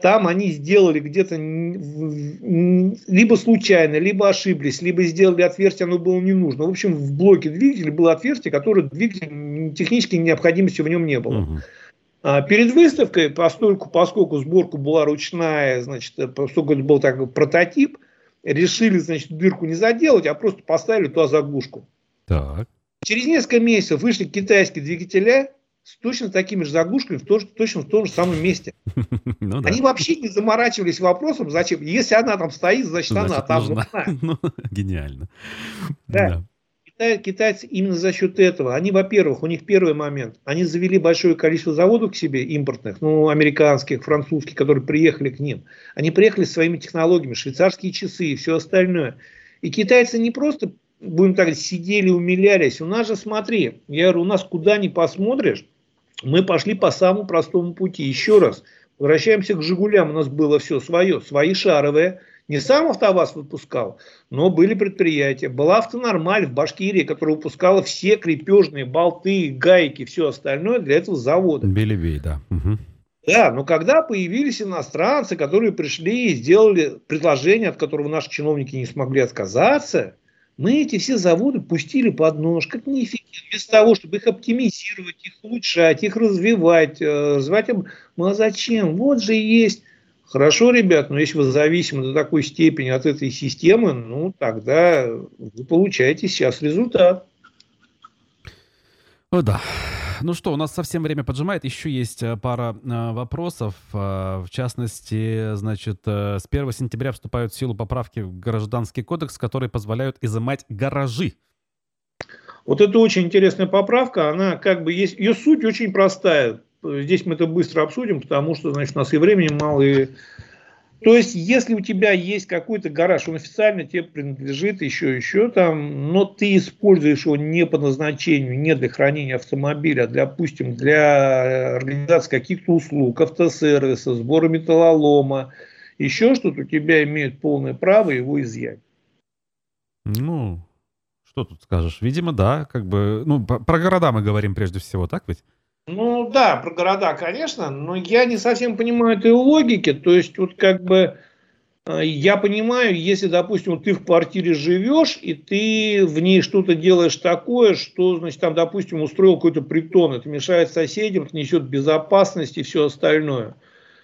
там они сделали где-то либо случайно, либо ошиблись, либо сделали отверстие, оно было не нужно. В общем, в блоке двигателя было отверстие, которое двигатель, технической необходимости в нем не было. Угу. А перед выставкой, поскольку, поскольку сборка была ручная, значит, поскольку это был такой прототип, решили, значит, дырку не заделать, а просто поставили туда заглушку. Так. Через несколько месяцев вышли китайские двигателя с точно такими же заглушками, в то, точно в том же самом месте. Ну, да. Они вообще не заморачивались вопросом, зачем. Если она там стоит, значит, значит она там нужна. Ну, гениально. Да. да китайцы именно за счет этого, они, во-первых, у них первый момент, они завели большое количество заводов к себе, импортных, ну, американских, французских, которые приехали к ним. Они приехали своими технологиями, швейцарские часы и все остальное. И китайцы не просто, будем так говорить, сидели, умилялись. У нас же, смотри, я говорю, у нас куда ни посмотришь, мы пошли по самому простому пути. Еще раз, возвращаемся к «Жигулям», у нас было все свое, свои шаровые, Не сам АвтоВАЗ выпускал, но были предприятия. Была Автонормаль в Башкирии, которая выпускала все крепежные болты, гайки, все остальное для этого завода. Белебей, да. Угу. Да, но когда появились иностранцы, которые пришли и сделали предложение, от которого наши чиновники не смогли отказаться, мы эти все заводы пустили под нож, как неэффективно. Вместо того, чтобы их оптимизировать, их улучшать, их развивать, э, развивать. Ну а зачем? Вот же есть. Хорошо, ребят, но если вы зависимы до такой степени от этой системы, ну тогда вы получаете сейчас результат. О, да. Ну что, у нас совсем время поджимает. Еще есть э, пара э, вопросов. Э, в частности, значит, с 1 сентября вступают в силу поправки в Гражданский кодекс, которые позволяют изымать гаражи. Вот это очень интересная поправка. Она как бы есть... Ее суть очень простая. Здесь мы это быстро обсудим, потому что, значит, у нас и времени мало, и то есть, если у тебя есть какой-то гараж, он официально тебе принадлежит, еще, еще там, но ты используешь его не по назначению, не для хранения автомобиля, а, для, допустим, для организации каких-то услуг, автосервиса, сбора металлолома, еще что-то, у тебя имеют полное право его изъять. Ну, что тут скажешь? Видимо, да, как бы, ну, про города мы говорим прежде всего, так ведь? Ну да, про города, конечно, но я не совсем понимаю этой логики. То есть, вот как бы э, я понимаю, если, допустим, ты в квартире живешь, и ты в ней что-то делаешь такое, что, значит, там, допустим, устроил какой-то притон, это мешает соседям, это несет безопасность и все остальное.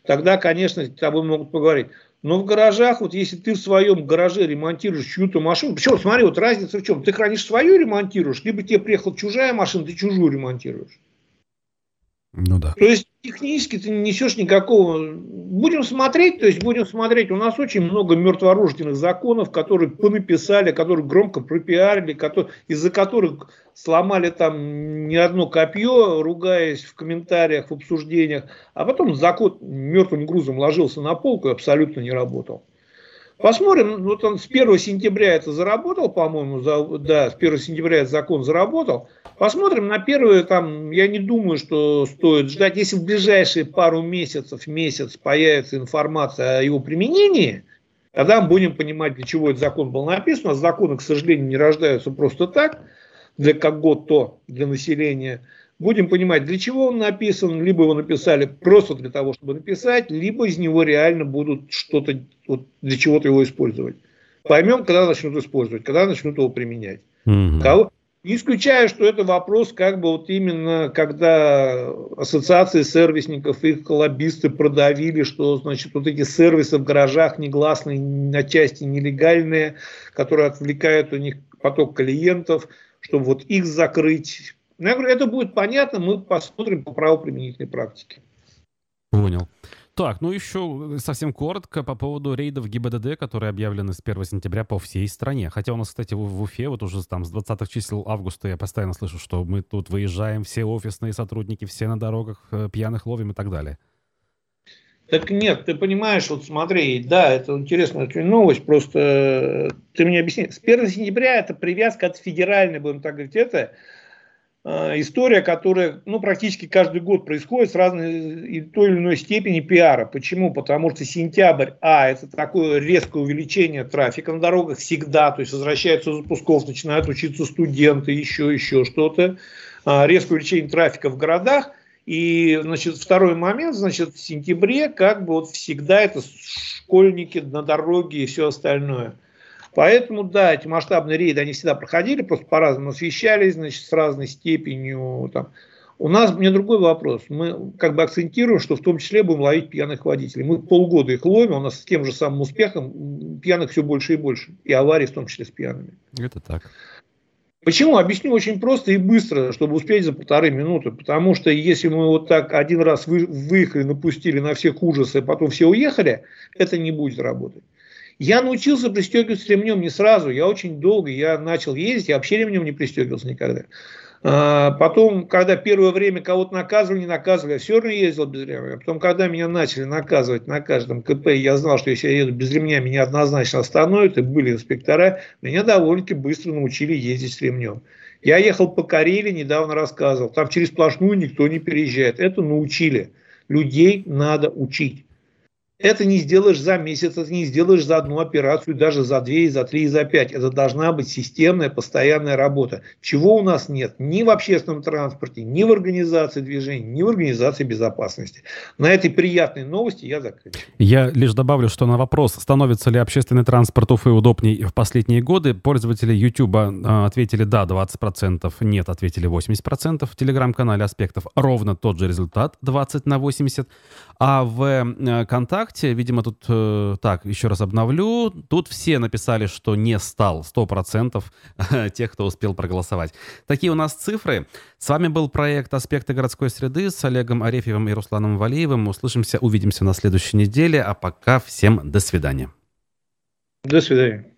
Тогда, конечно, с тобой могут поговорить. Но в гаражах, вот если ты в своем гараже ремонтируешь чью-то машину, причем, смотри, вот разница в чем? Ты хранишь свою ремонтируешь, либо тебе приехала чужая машина, ты чужую ремонтируешь. Ну да. То есть технически ты не несешь никакого... Будем смотреть, то есть будем смотреть. У нас очень много мертворожденных законов, которые понаписали, которые громко пропиарили, которые, из-за которых сломали там не одно копье, ругаясь в комментариях, в обсуждениях. А потом закон мертвым грузом ложился на полку и абсолютно не работал. Посмотрим, вот он с 1 сентября это заработал, по-моему, за, да, с 1 сентября этот закон заработал. Посмотрим на первые, там, я не думаю, что стоит ждать, если в ближайшие пару месяцев, месяц появится информация о его применении, тогда мы будем понимать, для чего этот закон был написан. Нас законы, к сожалению, не рождаются просто так, для кого-то, для населения – будем понимать, для чего он написан, либо его написали просто для того, чтобы написать, либо из него реально будут что-то, вот, для чего-то его использовать. Поймем, когда начнут использовать, когда начнут его применять. Угу. Кого, не исключаю, что это вопрос, как бы вот именно, когда ассоциации сервисников, их лоббисты продавили, что, значит, вот эти сервисы в гаражах негласные, на части нелегальные, которые отвлекают у них поток клиентов, чтобы вот их закрыть, но я говорю, это будет понятно, мы посмотрим по правоприменительной практике. Понял. Так, ну еще совсем коротко по поводу рейдов ГИБДД, которые объявлены с 1 сентября по всей стране. Хотя у нас, кстати, в, в Уфе вот уже там с 20-х чисел августа я постоянно слышу, что мы тут выезжаем, все офисные сотрудники, все на дорогах э, пьяных ловим и так далее. Так нет, ты понимаешь, вот смотри, да, это интересная очень новость, просто э, ты мне объясни. С 1 сентября это привязка от федеральной, будем так говорить, это история, которая ну, практически каждый год происходит с разной и той или иной степени пиара. Почему? Потому что сентябрь, а, это такое резкое увеличение трафика на дорогах всегда, то есть возвращаются запусков, начинают учиться студенты, еще, еще что-то. А, резкое увеличение трафика в городах. И, значит, второй момент, значит, в сентябре, как бы вот всегда это школьники на дороге и все остальное – Поэтому, да, эти масштабные рейды, они всегда проходили, просто по-разному освещались, значит, с разной степенью. Там. У нас, мне другой вопрос. Мы как бы акцентируем, что в том числе будем ловить пьяных водителей. Мы полгода их ловим, у нас с тем же самым успехом пьяных все больше и больше. И аварий в том числе с пьяными. Это так. Почему? Объясню очень просто и быстро, чтобы успеть за полторы минуты. Потому что если мы вот так один раз выехали, напустили на всех ужасы, а потом все уехали, это не будет работать. Я научился пристегиваться ремнем не сразу, я очень долго, я начал ездить, я вообще ремнем не пристегивался никогда. А, потом, когда первое время кого-то наказывали, не наказывали, я все равно ездил без ремня. Потом, когда меня начали наказывать на каждом КП, я знал, что если я еду без ремня, меня однозначно остановят, и были инспектора, меня довольно-таки быстро научили ездить с ремнем. Я ехал по Карелии, недавно рассказывал, там через сплошную никто не переезжает. Это научили. Людей надо учить. Это не сделаешь за месяц, это не сделаешь за одну операцию, даже за две, за три, за пять. Это должна быть системная, постоянная работа. Чего у нас нет ни в общественном транспорте, ни в организации движения, ни в организации безопасности. На этой приятной новости я заканчиваю. Я лишь добавлю, что на вопрос, становится ли общественный транспорт Уфы удобней в последние годы, пользователи YouTube а, ответили «да» 20%, «нет» ответили 80%, в телеграм-канале «Аспектов» ровно тот же результат 20 на 80, а в э, ВКонтакте, видимо, тут, э, так, еще раз обновлю, тут все написали, что не стал 100% тех, кто успел проголосовать. Такие у нас цифры. С вами был проект «Аспекты городской среды» с Олегом Арефьевым и Русланом Валиевым. Услышимся, увидимся на следующей неделе, а пока всем до свидания. До свидания.